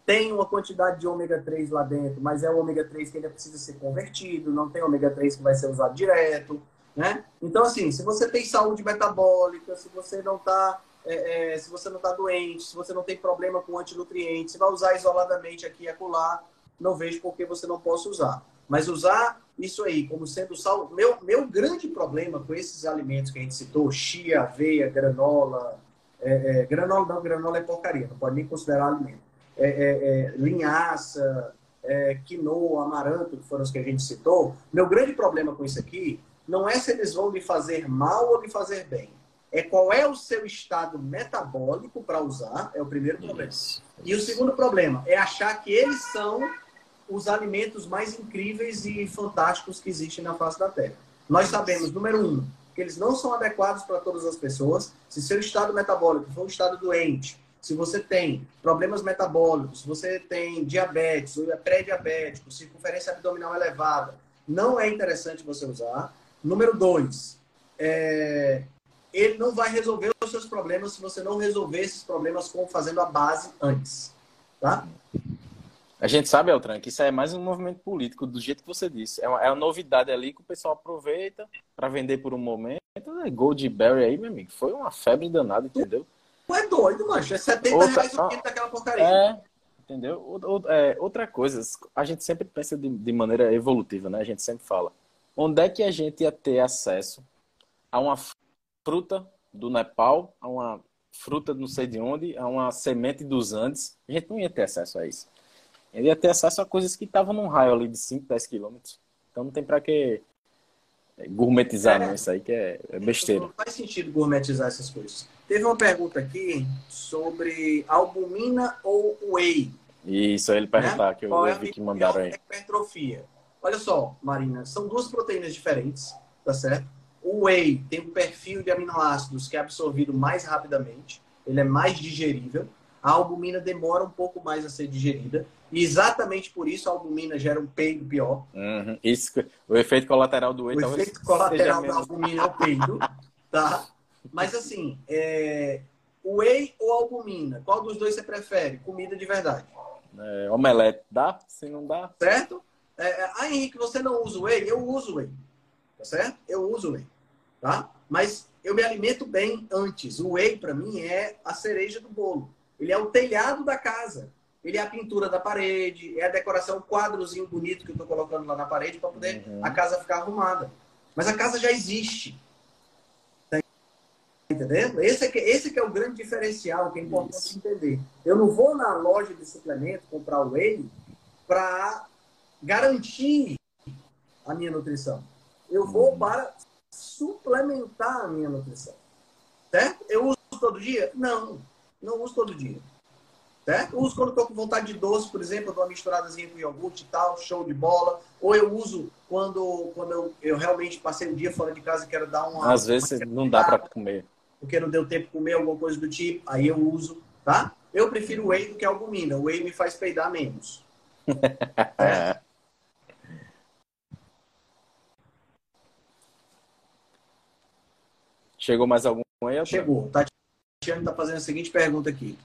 tem uma quantidade de ômega 3 lá dentro, mas é o ômega 3 que ainda precisa ser convertido, não tem ômega 3 que vai ser usado direto, né? Então, assim, se você tem saúde metabólica, se você não está é, é, se você não está doente, se você não tem problema com antinutrientes, vai usar isoladamente aqui e acolá, não vejo por que você não possa usar. Mas usar isso aí como sendo sal. Meu, meu grande problema com esses alimentos que a gente citou, chia, aveia, granola, é, é, granola não, granola é porcaria, não pode nem considerar alimento. É, é, é linhaça, é, quinoa, amaranto, que foram os que a gente citou. Meu grande problema com isso aqui não é se eles vão lhe fazer mal ou lhe fazer bem. É qual é o seu estado metabólico para usar, é o primeiro problema. Isso, isso. E o segundo problema é achar que eles são os alimentos mais incríveis e fantásticos que existem na face da Terra. Nós sabemos, número um, que eles não são adequados para todas as pessoas. Se seu estado metabólico for um estado doente, se você tem problemas metabólicos, se você tem diabetes ou é pré-diabético, circunferência abdominal elevada, não é interessante você usar. Número dois, é... ele não vai resolver os seus problemas se você não resolver esses problemas com fazendo a base antes, tá? A gente sabe, Eltran, que isso é mais um movimento político, do jeito que você disse. É uma, é uma novidade ali que o pessoal aproveita para vender por um momento. É Goldberry aí, meu amigo, foi uma febre danada, entendeu? É doido, mancho. É 70 outra, reais o quilo daquela porcaria. É, entendeu? É, outra coisa, a gente sempre pensa de, de maneira evolutiva, né? A gente sempre fala. Onde é que a gente ia ter acesso a uma fruta do Nepal, a uma fruta não sei de onde, a uma semente dos Andes? A gente não ia ter acesso a isso. Ele ia ter acesso a coisas que estavam num raio ali de 5, 10 quilômetros. Então não tem para que gourmetizar, é, não. Isso aí que é, é besteira. Não faz sentido gourmetizar essas coisas. Teve uma pergunta aqui sobre albumina ou whey. Isso, ele perguntar, né? que eu, Qual eu vi que mandaram aí. Hipertrofia. Olha só, Marina, são duas proteínas diferentes, tá certo? O whey tem um perfil de aminoácidos que é absorvido mais rapidamente, ele é mais digerível. A albumina demora um pouco mais a ser digerida. E exatamente por isso a albumina gera um peido pior. Uhum. Isso, o efeito colateral do whey. O efeito colateral da albumina é o peido, tá? Mas assim, é... whey ou albumina? Qual dos dois você prefere? Comida de verdade. É, omelete, dá? Se não dá. Certo? É, é ah, Henrique, você não usa whey? Eu uso whey. Tá certo? Eu uso whey. Tá? Mas eu me alimento bem antes. O whey, para mim, é a cereja do bolo. Ele é o telhado da casa ele é a pintura da parede, é a decoração, o quadrozinho bonito que eu estou colocando lá na parede para poder uhum. a casa ficar arrumada. Mas a casa já existe. Entendendo? Esse é, que, esse que é o grande diferencial que é importante Isso. entender. Eu não vou na loja de suplemento comprar o whey para garantir a minha nutrição. Eu vou uhum. para suplementar a minha nutrição. Certo? Eu uso todo dia? Não, não uso todo dia. Certo? uso quando estou com vontade de doce, por exemplo, eu dou uma misturadazinha com iogurte e tal, show de bola. Ou eu uso quando, quando eu, eu realmente passei um dia fora de casa e quero dar uma. Às vezes uma não dá para comer. Porque não deu tempo de comer alguma coisa do tipo, aí eu uso, tá? Eu prefiro whey do que albumina. O whey me faz peidar menos. é. Chegou mais algum aí? Chegou. Tatiana está fazendo a seguinte pergunta aqui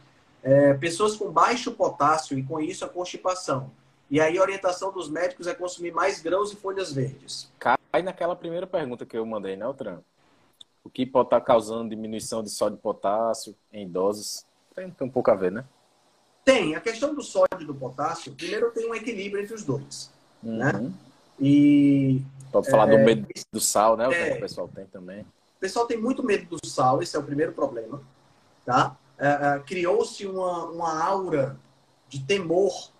é, pessoas com baixo potássio e com isso a constipação. E aí a orientação dos médicos é consumir mais grãos e folhas verdes. Cai naquela primeira pergunta que eu mandei, né, Altran? O que pode estar causando diminuição de sódio e potássio em idosos? Tem, tem um pouco a ver, né? Tem. A questão do sódio e do potássio, primeiro tem um equilíbrio entre os dois. Né? Uhum. Né? E. Pode falar é, do medo do sal, né? É, o pessoal tem também. O pessoal tem muito medo do sal, esse é o primeiro problema. Tá? uh, criou-se uma, uma aura de temor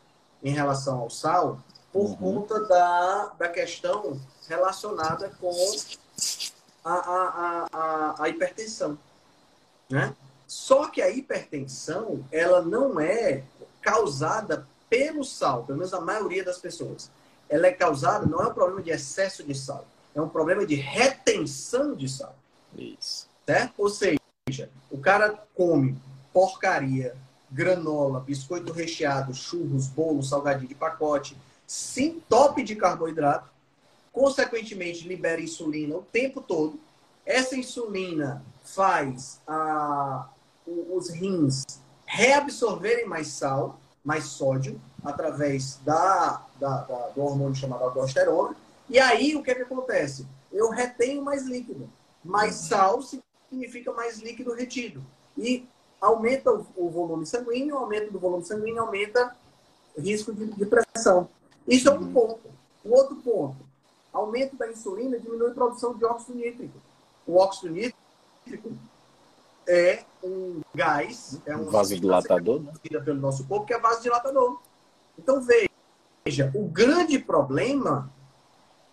em relação ao sal por uhum. conta da, da questão relacionada com a, a, a, a, hipertensão. Né? Só que a hipertensão ela não é causada pelo sal, pelo menos a maioria das pessoas. ela é causada, não é um problema de excesso de sal, é um problema de retenção de sal. Isso. Certo? Ou seja, o cara come porcaria, granola, biscoito recheado, churros, bolo, salgadinho de pacote, se entope de carboidrato, consequentemente libera insulina o tempo todo. Essa insulina faz a, os rins reabsorverem mais sal, mais sódio, através da, da, da, do hormônio chamado aldosterona. E aí, o que, é que acontece? Eu retenho mais líquido. Mais sal significa mais líquido retido. E aumenta o, o volume sanguíneo, aumento do volume sanguíneo aumenta o risco de, de pressão. Isso é um ponto. O outro ponto, aumento da insulina diminui a produção de óxido nítrico. O óxido nítrico é um gás, é um vasodilatador, né? pelo nosso corpo, que é vasodilatador. Então veja, o grande problema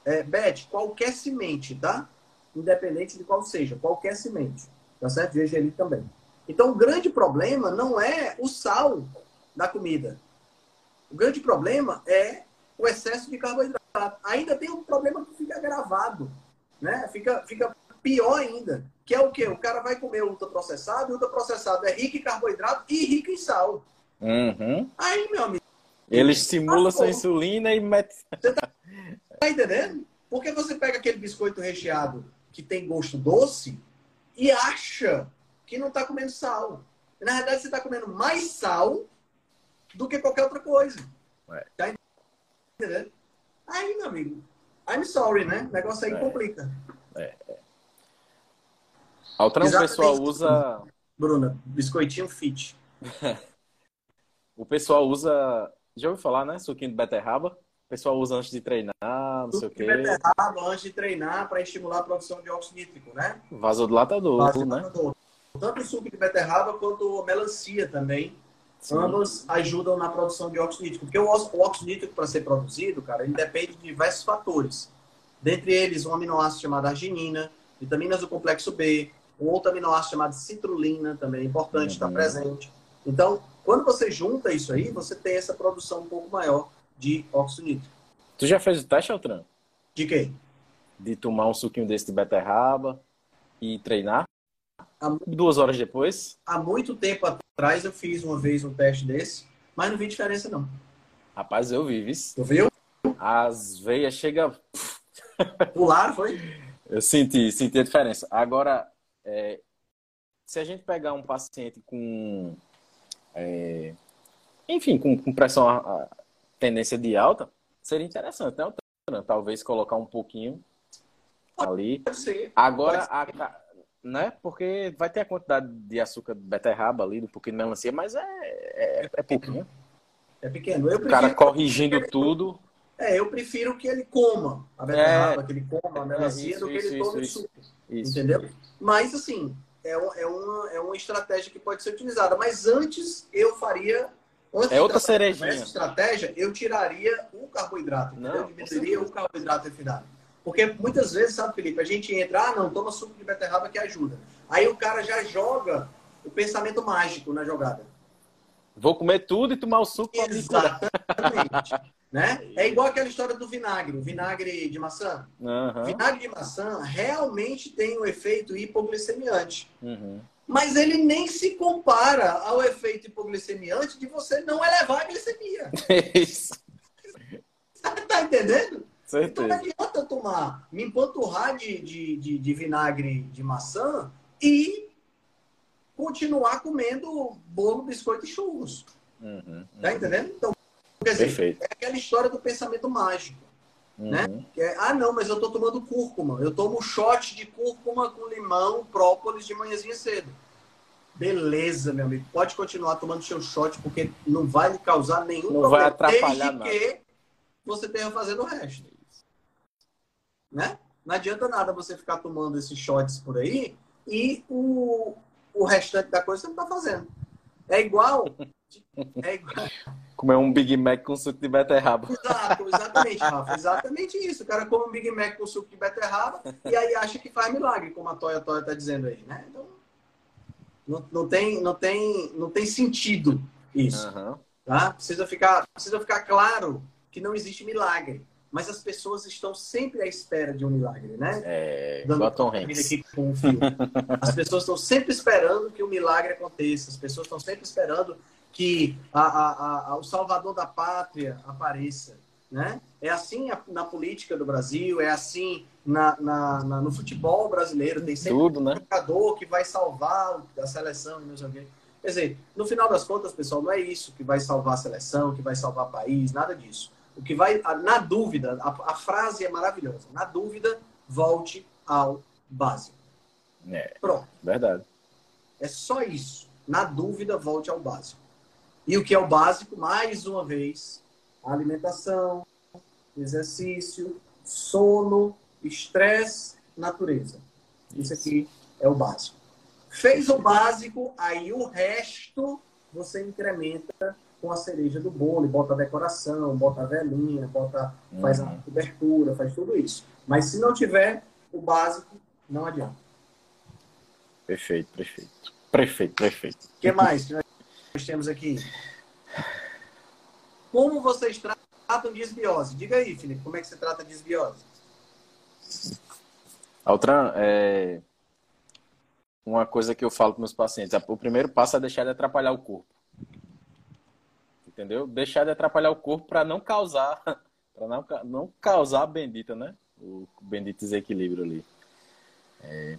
é, Beth, qualquer semente, tá? Independente de qual seja, qualquer semente, tá certo? Veja ele também. Então o grande problema não é o sal da comida. O grande problema é o excesso de carboidrato. Ainda tem um problema que fica gravado, né? Fica, fica pior ainda, que é o quê? O cara vai comer ultraprocessado, e ultraprocessado é rico em carboidrato e rico em sal. Uhum. Aí, meu amigo. Ele estimula ah, sua insulina e mete. Você tá, tá entendendo? Porque você pega aquele biscoito recheado que tem gosto doce e acha que não está comendo sal. Na verdade, você está comendo mais sal do que qualquer outra coisa. Ué. Tá entendendo? Aí, meu amigo, I'm sorry, né? O negócio aí é. complica. É. é. Altran, o pessoal usa. Bruna, biscoitinho fit. o pessoal usa. Já ouviu falar, né? Suquinho de beterraba? O pessoal usa antes de treinar, não sei o quê. de beterraba antes de treinar para estimular a produção de óxido nítrico, né? Vasodilatador, Vasodilatador. né? Tanto o suco de beterraba quanto a melancia também. Sim. Ambas ajudam na produção de óxido nítrico. Porque o óxido nítrico, para ser produzido, cara, ele depende de diversos fatores. Dentre eles, um aminoácido chamado arginina, vitaminas do complexo B, um outro aminoácido chamado citrulina também é importante estar uhum. presente. Então, quando você junta isso aí, você tem essa produção um pouco maior de óxido nítrico. Tu já fez o teste, Altran? De quê? De tomar um suquinho desse de beterraba e treinar? Há, Duas horas depois? Há muito tempo atrás eu fiz uma vez um teste desse, mas não vi diferença não. Rapaz, eu vi, viu? Tu viu? As veias chegam... Pularam, foi? Eu senti, senti a diferença. Agora, é, se a gente pegar um paciente com, é, enfim, com, com pressão, a, a, tendência de alta, seria interessante, né? Talvez colocar um pouquinho ali. Agora, a, né? Porque vai ter a quantidade de açúcar de beterraba ali, um pouquinho de melancia, mas é, é, é pouquinho. É pequeno. Eu o cara corrigindo tudo. É, eu prefiro que ele coma a beterraba, é, que ele coma a melancia, isso, do que ele tome isso, suco. Isso. Entendeu? Mas, assim, é, é, uma, é uma estratégia que pode ser utilizada. Mas antes, eu faria. Antes é outra cerejinha. Essa estratégia, eu tiraria o carboidrato. Não, eu diminuiria o carboidrato refinado. Porque muitas vezes, sabe, Felipe, a gente entra, ah, não, toma suco de beterraba que ajuda. Aí o cara já joga o pensamento mágico na jogada. Vou comer tudo e tomar o suco para me curar. Exatamente. Né? É igual aquela história do vinagre, o vinagre de maçã. Uhum. Vinagre de maçã realmente tem um efeito hipoglicemiante. Uhum. Mas ele nem se compara ao efeito hipoglicemiante de você não elevar a glicemia. Isso. tá entendendo? Certeza. Então não adianta tomar, me empanturrar de, de, de, de vinagre de maçã e continuar comendo bolo, biscoito e churros. Uhum, tá entendendo? Então, Quer dizer, Perfeito. é aquela história do pensamento mágico. Uhum. Né? É, ah, não, mas eu estou tomando cúrcuma. Eu tomo shot de cúrcuma com limão, própolis de manhãzinha cedo. Beleza, meu amigo. Pode continuar tomando seu shot, porque não vai lhe causar nenhum não problema. Vai atrapalhar desde nada. que você tenha fazendo o resto. Né? Não adianta nada você ficar tomando esses shots por aí e o, o restante da coisa você não está fazendo. É igual. É igual. Comer um Big Mac com suco de beterraba. Exato, exatamente, Rafa. Exatamente isso. O cara come um Big Mac com suco de beterraba e aí acha que faz milagre, como a Toya Toya tá dizendo aí, né? Então, não, não, tem, não, tem, não tem sentido isso. Uhum. Tá? Precisa, ficar, precisa ficar claro que não existe milagre. Mas as pessoas estão sempre à espera de um milagre, né? É, Dando Tom Hanks. aqui com um fio. As pessoas estão sempre esperando que o milagre aconteça. As pessoas estão sempre esperando que a, a, a, o Salvador da Pátria apareça, né? É assim na política do Brasil, é assim na, na- na- no futebol brasileiro. Tem sempre Tudo, né? um jogador que vai salvar a seleção e não sei o quê. Quer dizer, no final das contas, pessoal, não é isso que vai salvar a seleção, que vai salvar o país, nada disso. O que vai, na dúvida, a, a frase é maravilhosa. Na dúvida, volte ao básico. É, Pronto. verdade. É só isso. Na dúvida, volte ao básico. E o que é o básico? Mais uma vez, alimentação, exercício, sono, estresse, natureza. Isso aqui é o básico. Fez o básico, aí o resto você incrementa com a cereja do bolo, bota a decoração, bota a velinha, bota, faz a Uhum. cobertura, faz tudo isso. Mas se não tiver o básico, não adianta. Perfeito, perfeito. Prefeito, prefeito. O que mais que nós temos aqui? Como vocês tratam disbiose? Diga aí, Felipe, como é que você trata disbiose? Altran, é... uma coisa que eu falo para meus pacientes, o primeiro passo é deixar de atrapalhar o corpo. Entendeu? Deixar de atrapalhar o corpo para não causar, para não, não causar a bendita, né? O bendito desequilíbrio ali. É,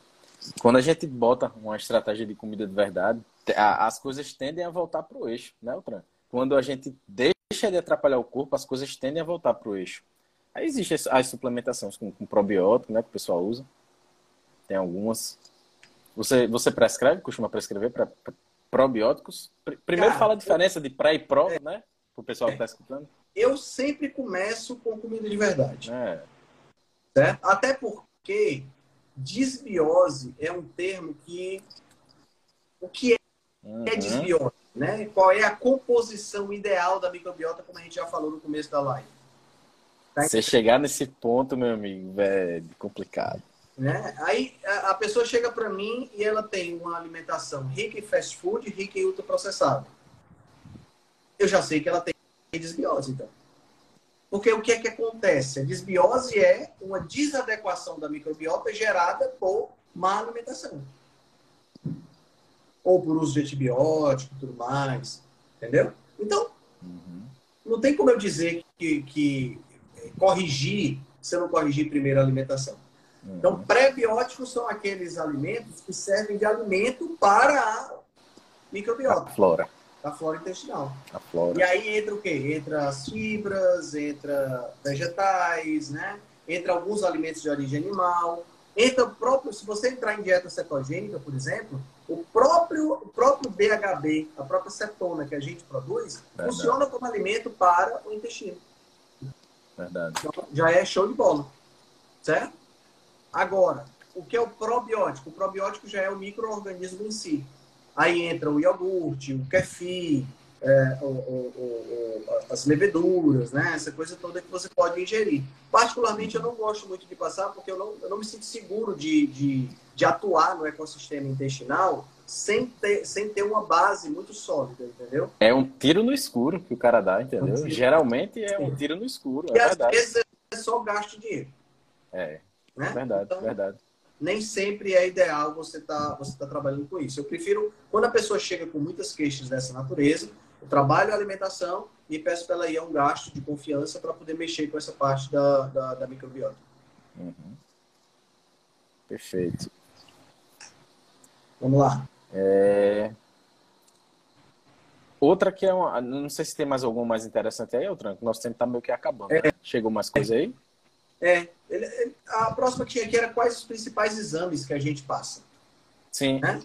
Quando a gente bota uma estratégia de comida de verdade, a- as coisas tendem a voltar para o eixo, né, Altran? Quando a gente deixa de atrapalhar o corpo, as coisas tendem a voltar para o eixo. Aí existem as- as suplementações com, com probiótico, né, que o pessoal usa. Tem algumas. Você, você prescreve, costuma prescrever probióticos? Pr- Primeiro Cara, fala a diferença de pré e pró, né? Para o pessoal que está escutando. Eu sempre começo com comida de verdade, É, certo? Até porque disbiose é um termo que o que é Uhum. desbiose, né? Qual é a composição ideal da microbiota, como a gente já falou no começo da live. Tá Você chegar nesse ponto, meu amigo, é complicado. Né? Aí a, a pessoa chega para mim e ela tem uma alimentação rica em fast food, rica em ultraprocessado. Eu já sei que ela tem desbiose, então. Porque o que é que acontece? A desbiose é uma desadequação da microbiota gerada por má alimentação. Ou por uso de antibiótico e tudo mais. Entendeu? Então, Uhum. não tem como eu dizer que, que eh, corrigir se eu não corrigir primeiro a alimentação. Então, pré-bióticos são aqueles alimentos que servem de alimento para a A microbiota, flora. a flora intestinal. A flora. E aí entra o quê? Entra as fibras, entra vegetais, né? Entra alguns alimentos de origem animal. Entra o próprio, se você entrar em dieta cetogênica, por exemplo, o próprio, o próprio BHB, a própria cetona que a gente produz, Verdade. funciona como alimento para o intestino. Verdade. Então, já é show de bola. Certo? Agora, o que é o probiótico? O probiótico já é o microorganismo em si. Aí entra o iogurte, o kefir, é, o- o- o- as leveduras, né? Essa coisa toda que você pode ingerir. Particularmente, eu não gosto muito de passar porque eu não, eu não me sinto seguro de, de, de atuar no ecossistema intestinal sem ter, sem ter uma base muito sólida, entendeu? É um tiro no escuro que o cara dá, entendeu? Um. Geralmente é um tiro no escuro, E é às verdade. vezes é só gasto de dinheiro, É, né? verdade, Então, verdade. nem sempre é ideal você estar você tá trabalhando com isso. Eu prefiro, quando a pessoa chega com muitas queixas dessa natureza, eu trabalho a alimentação e peço para ela ir a um gasto de confiança para poder mexer com essa parte da, da, da microbiota. Uhum. Perfeito. Vamos lá. É... Outra que é uma. Não sei se tem mais alguma mais interessante aí, Altran, que nosso tempo tá meio que acabando. né? Chegou mais coisa aí? É, ele- a próxima que tinha aqui era quais os principais exames que a gente passa. Sim. Né?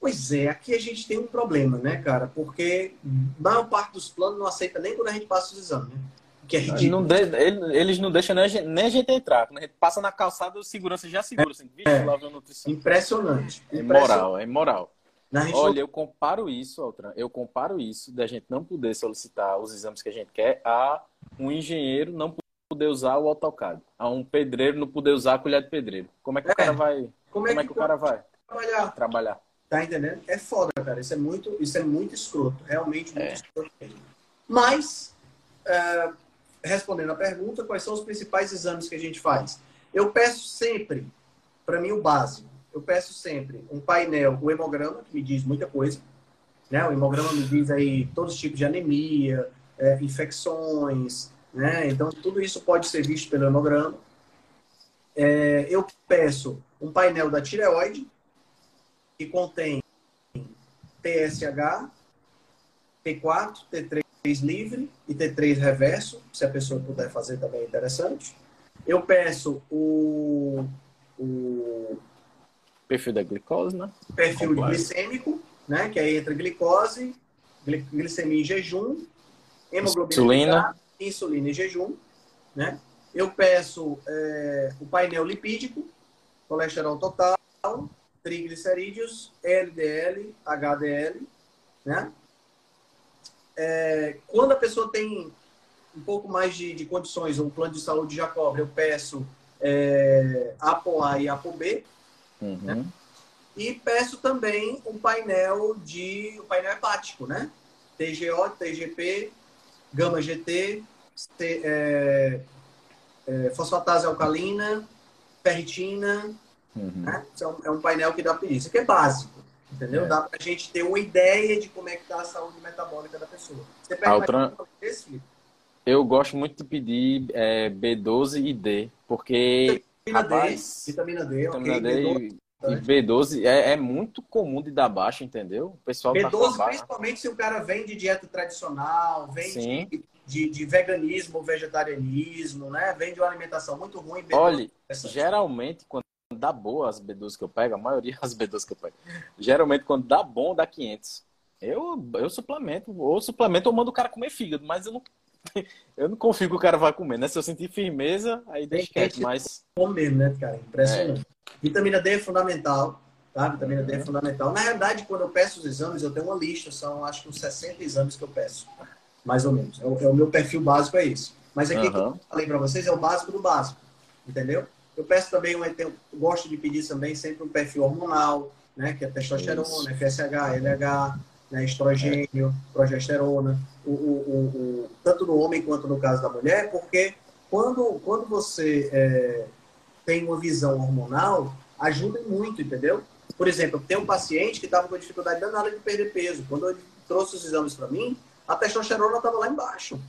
Pois é, aqui a gente tem um problema, né, cara? Porque a maior parte dos planos não aceita nem quando a gente passa os exames, né? Que é ridículo. Não de- ele- Eles não deixam nem a, gente, nem a gente entrar. Quando a gente passa na calçada, o segurança já segura. Assim, É. lá vem a nutrição. Impressionante. É moral, é moral. Olha, eu comparo isso, Altran, eu comparo isso da gente não poder solicitar os exames que a gente quer a um engenheiro não poder usar o AutoCAD, a um pedreiro não poder usar a colher de pedreiro. Como é que É. o cara vai? Como é Como é que, que o cara vai trabalhar? trabalhar? Tá entendendo? É foda, cara. Isso é muito, isso é muito escroto. Realmente muito É. escroto. Mas, é, respondendo a pergunta, quais são os principais exames que a gente faz? Eu peço sempre, para mim, o básico. Eu peço sempre um painel, o hemograma, que me diz muita coisa. Né? O hemograma me diz aí todos os tipos de anemia, é, infecções, né? Então, tudo isso pode ser visto pelo hemograma. É, eu peço um painel da tireoide, que contém TSH, T4, T3 livre e T3 reverso, se a pessoa puder fazer também é interessante. Eu peço o, o perfil da glicose, né? Perfil glicêmico, né? Que aí entra glicose, glicemia em jejum, hemoglobina insulina, insulina em jejum, né? Eu peço é, o painel lipídico, colesterol total, triglicerídeos, LDL, HDL, né? É, quando a pessoa tem um pouco mais de, de condições, um plano de saúde já cobre, eu peço é, ApoA e ApoB, uhum. né? E peço também um painel de um painel hepático, né? TGO, TGP, gama GT, é, é, fosfatase alcalina, ferritina. Uhum. Né? É, um, é, um, painel que dá perícia, que é básico. Entendeu? É. Dá pra gente ter uma ideia de como é que tá a saúde metabólica da pessoa. Você pega Altran... esse, Eu gosto muito de pedir é, B12 e D, porque. Vitamina rapaz, D, vitamina D, vitamina D B12, e, e B12 é, é, muito comum de dar baixa, entendeu? O pessoal B12, tá principalmente se o cara vem de dieta tradicional, vem de, de, de, veganismo, vegetarianismo, né? Vem de uma alimentação muito ruim. B12, Olha, geralmente quando dá boa as B12 que eu pego, a maioria das B12 que eu pego, geralmente quando dá bom, dá 500. Eu, eu suplemento, ou suplemento ou mando o cara comer fígado, mas eu não, eu não confio que o cara vai comer, né? Se eu sentir firmeza, aí deixa quieto, mas... Comer, né, cara? Impressionante. É. Vitamina D é fundamental, tá? Vitamina D é fundamental. Na realidade, quando eu peço os exames, eu tenho uma lista, são acho que uns 60 exames que eu peço, mais ou menos. É o, é o meu perfil básico, é esse. Mas aqui, uhum. que eu falei para vocês, é o básico do básico, entendeu? Eu peço também, eu gosto de pedir também sempre um perfil hormonal, né? Que é testosterona, Isso. FSH, LH, né, estrogênio, é. progesterona, o, o, o, tanto no homem quanto no caso da mulher, porque quando, quando você é, tem uma visão hormonal, ajuda muito, entendeu? Por exemplo, tem um paciente que estava com dificuldade danada de perder peso. Quando ele trouxe os exames para mim, a testosterona estava lá embaixo.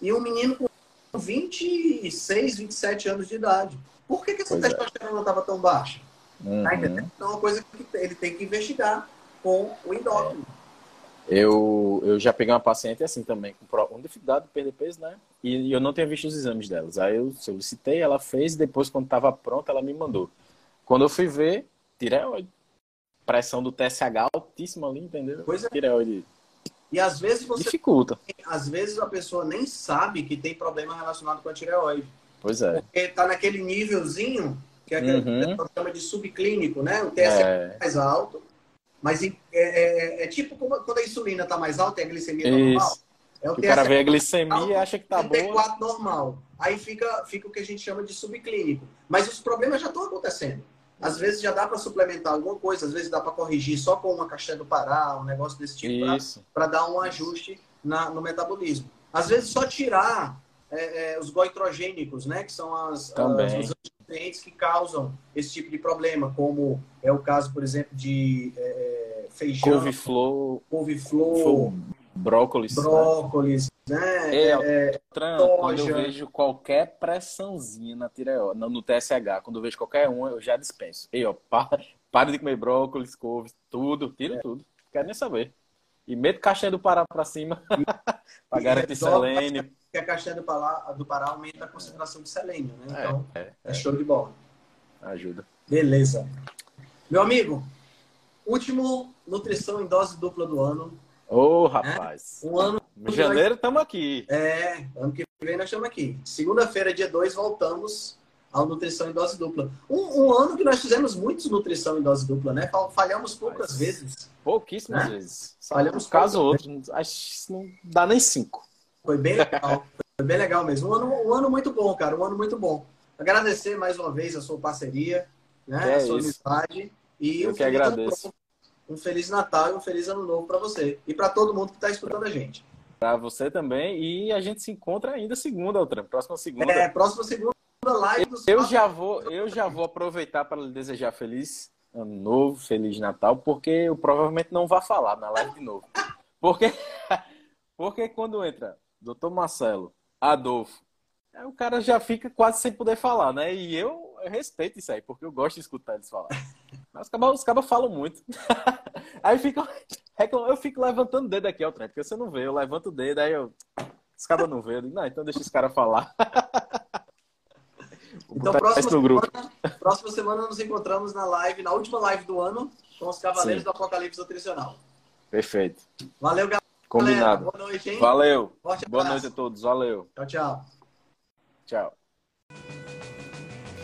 E um menino com 26, 27 anos de idade. Por que, que essa pois é. testosterona estava é. tão baixa? Tá uhum. Tá Então é uma coisa que ele tem que investigar com o endócrino. Eu, eu já peguei uma paciente assim também, com dificuldade de perder peso, né? E, e eu não tinha visto os exames delas. Aí eu solicitei, ela fez, depois, quando estava pronta, ela me mandou. Quando eu fui ver, tireoide. Pressão do TSH altíssima ali, entendeu? Pois é. Tireoide. E às vezes você. Dificulta. Às vezes a pessoa nem sabe que tem problema relacionado com a tireoide. Pois é. Porque tá naquele nívelzinho, que é aquele uhum. que chama de subclínico, né? O TSH é. mais alto. Mas é, é, é, tipo quando a insulina está mais alta e a glicemia Isso. normal. É o, o cara vê a glicemia e acha que tá boa. normal. Aí fica, fica o que a gente chama de subclínico. Mas os problemas já estão acontecendo. Às vezes já dá para suplementar alguma coisa, às vezes dá para corrigir só com uma caixinha do Pará, um negócio desse tipo, para dar um ajuste na, no metabolismo. Às vezes só tirar é, é, os goitrogênicos, né? Que são as, as, os nutrientes que causam esse tipo de problema, como é o caso, por exemplo, de é, é feijão, couve-flor, couve-flor, brócolis, brócolis, né? É, é, quando eu vejo qualquer pressãozinha na tireoide, no, no TSH, quando eu vejo qualquer uma, eu já dispenso. Ei, ó, para, para de comer brócolis, couve, tudo, tira é. tudo. Quero nem saber. E meto caixinha do Pará para cima, para garantir selênio que a caixinha do Pará, do Pará aumenta a concentração de selênio, né? É, então, é, é, é show de bola. Ajuda. Beleza. Meu amigo, último nutrição em dose dupla do ano. Ô, oh, rapaz. Um ano. Em janeiro estamos aqui. É, ano que vem nós estamos aqui. Segunda-feira, dia 2, voltamos ao nutrição em dose dupla. Um, um, ano que nós fizemos muitos nutrição em dose dupla, né? Falhamos poucas Mas, vezes. Pouquíssimas né? vezes. Falhamos um caso ou outro. Acho que não dá nem cinco. Foi bem legal. Foi bem legal mesmo. Um ano, um ano muito bom, cara. Um ano muito bom. Agradecer mais uma vez a sua parceria, né? É a sua isso. amizade. E Eu um que agradeço. Um Feliz Natal e um Feliz Ano Novo para você. E para todo mundo que está escutando a gente. Para você também. E a gente se encontra ainda segunda, outra. Próxima segunda. É, próxima segunda live do eu já vou Eu já vou aproveitar para lhe desejar feliz ano novo, feliz Natal, porque eu provavelmente não vá falar na live de novo. Porque, porque quando entra Dr. Marcelo, Adolfo, o cara já fica quase sem poder falar, né? E eu, eu respeito isso aí, porque eu gosto de escutar eles falar. Mas os cabas, os cabas falam muito. aí fica, eu fico levantando o dedo aqui ao trem, porque você não vê, eu levanto o dedo, aí eu. Os cabas não vê, eu digo, não, então deixa os caras falar. Então, próxima semana, próxima semana nos encontramos na live, na última live do ano, com os Cavaleiros Sim. do Apocalipse Nutricional. Perfeito. Valeu, galera. Combinado. Boa noite, hein? Valeu. Boa noite a todos. Valeu. Tchau, tchau. Tchau.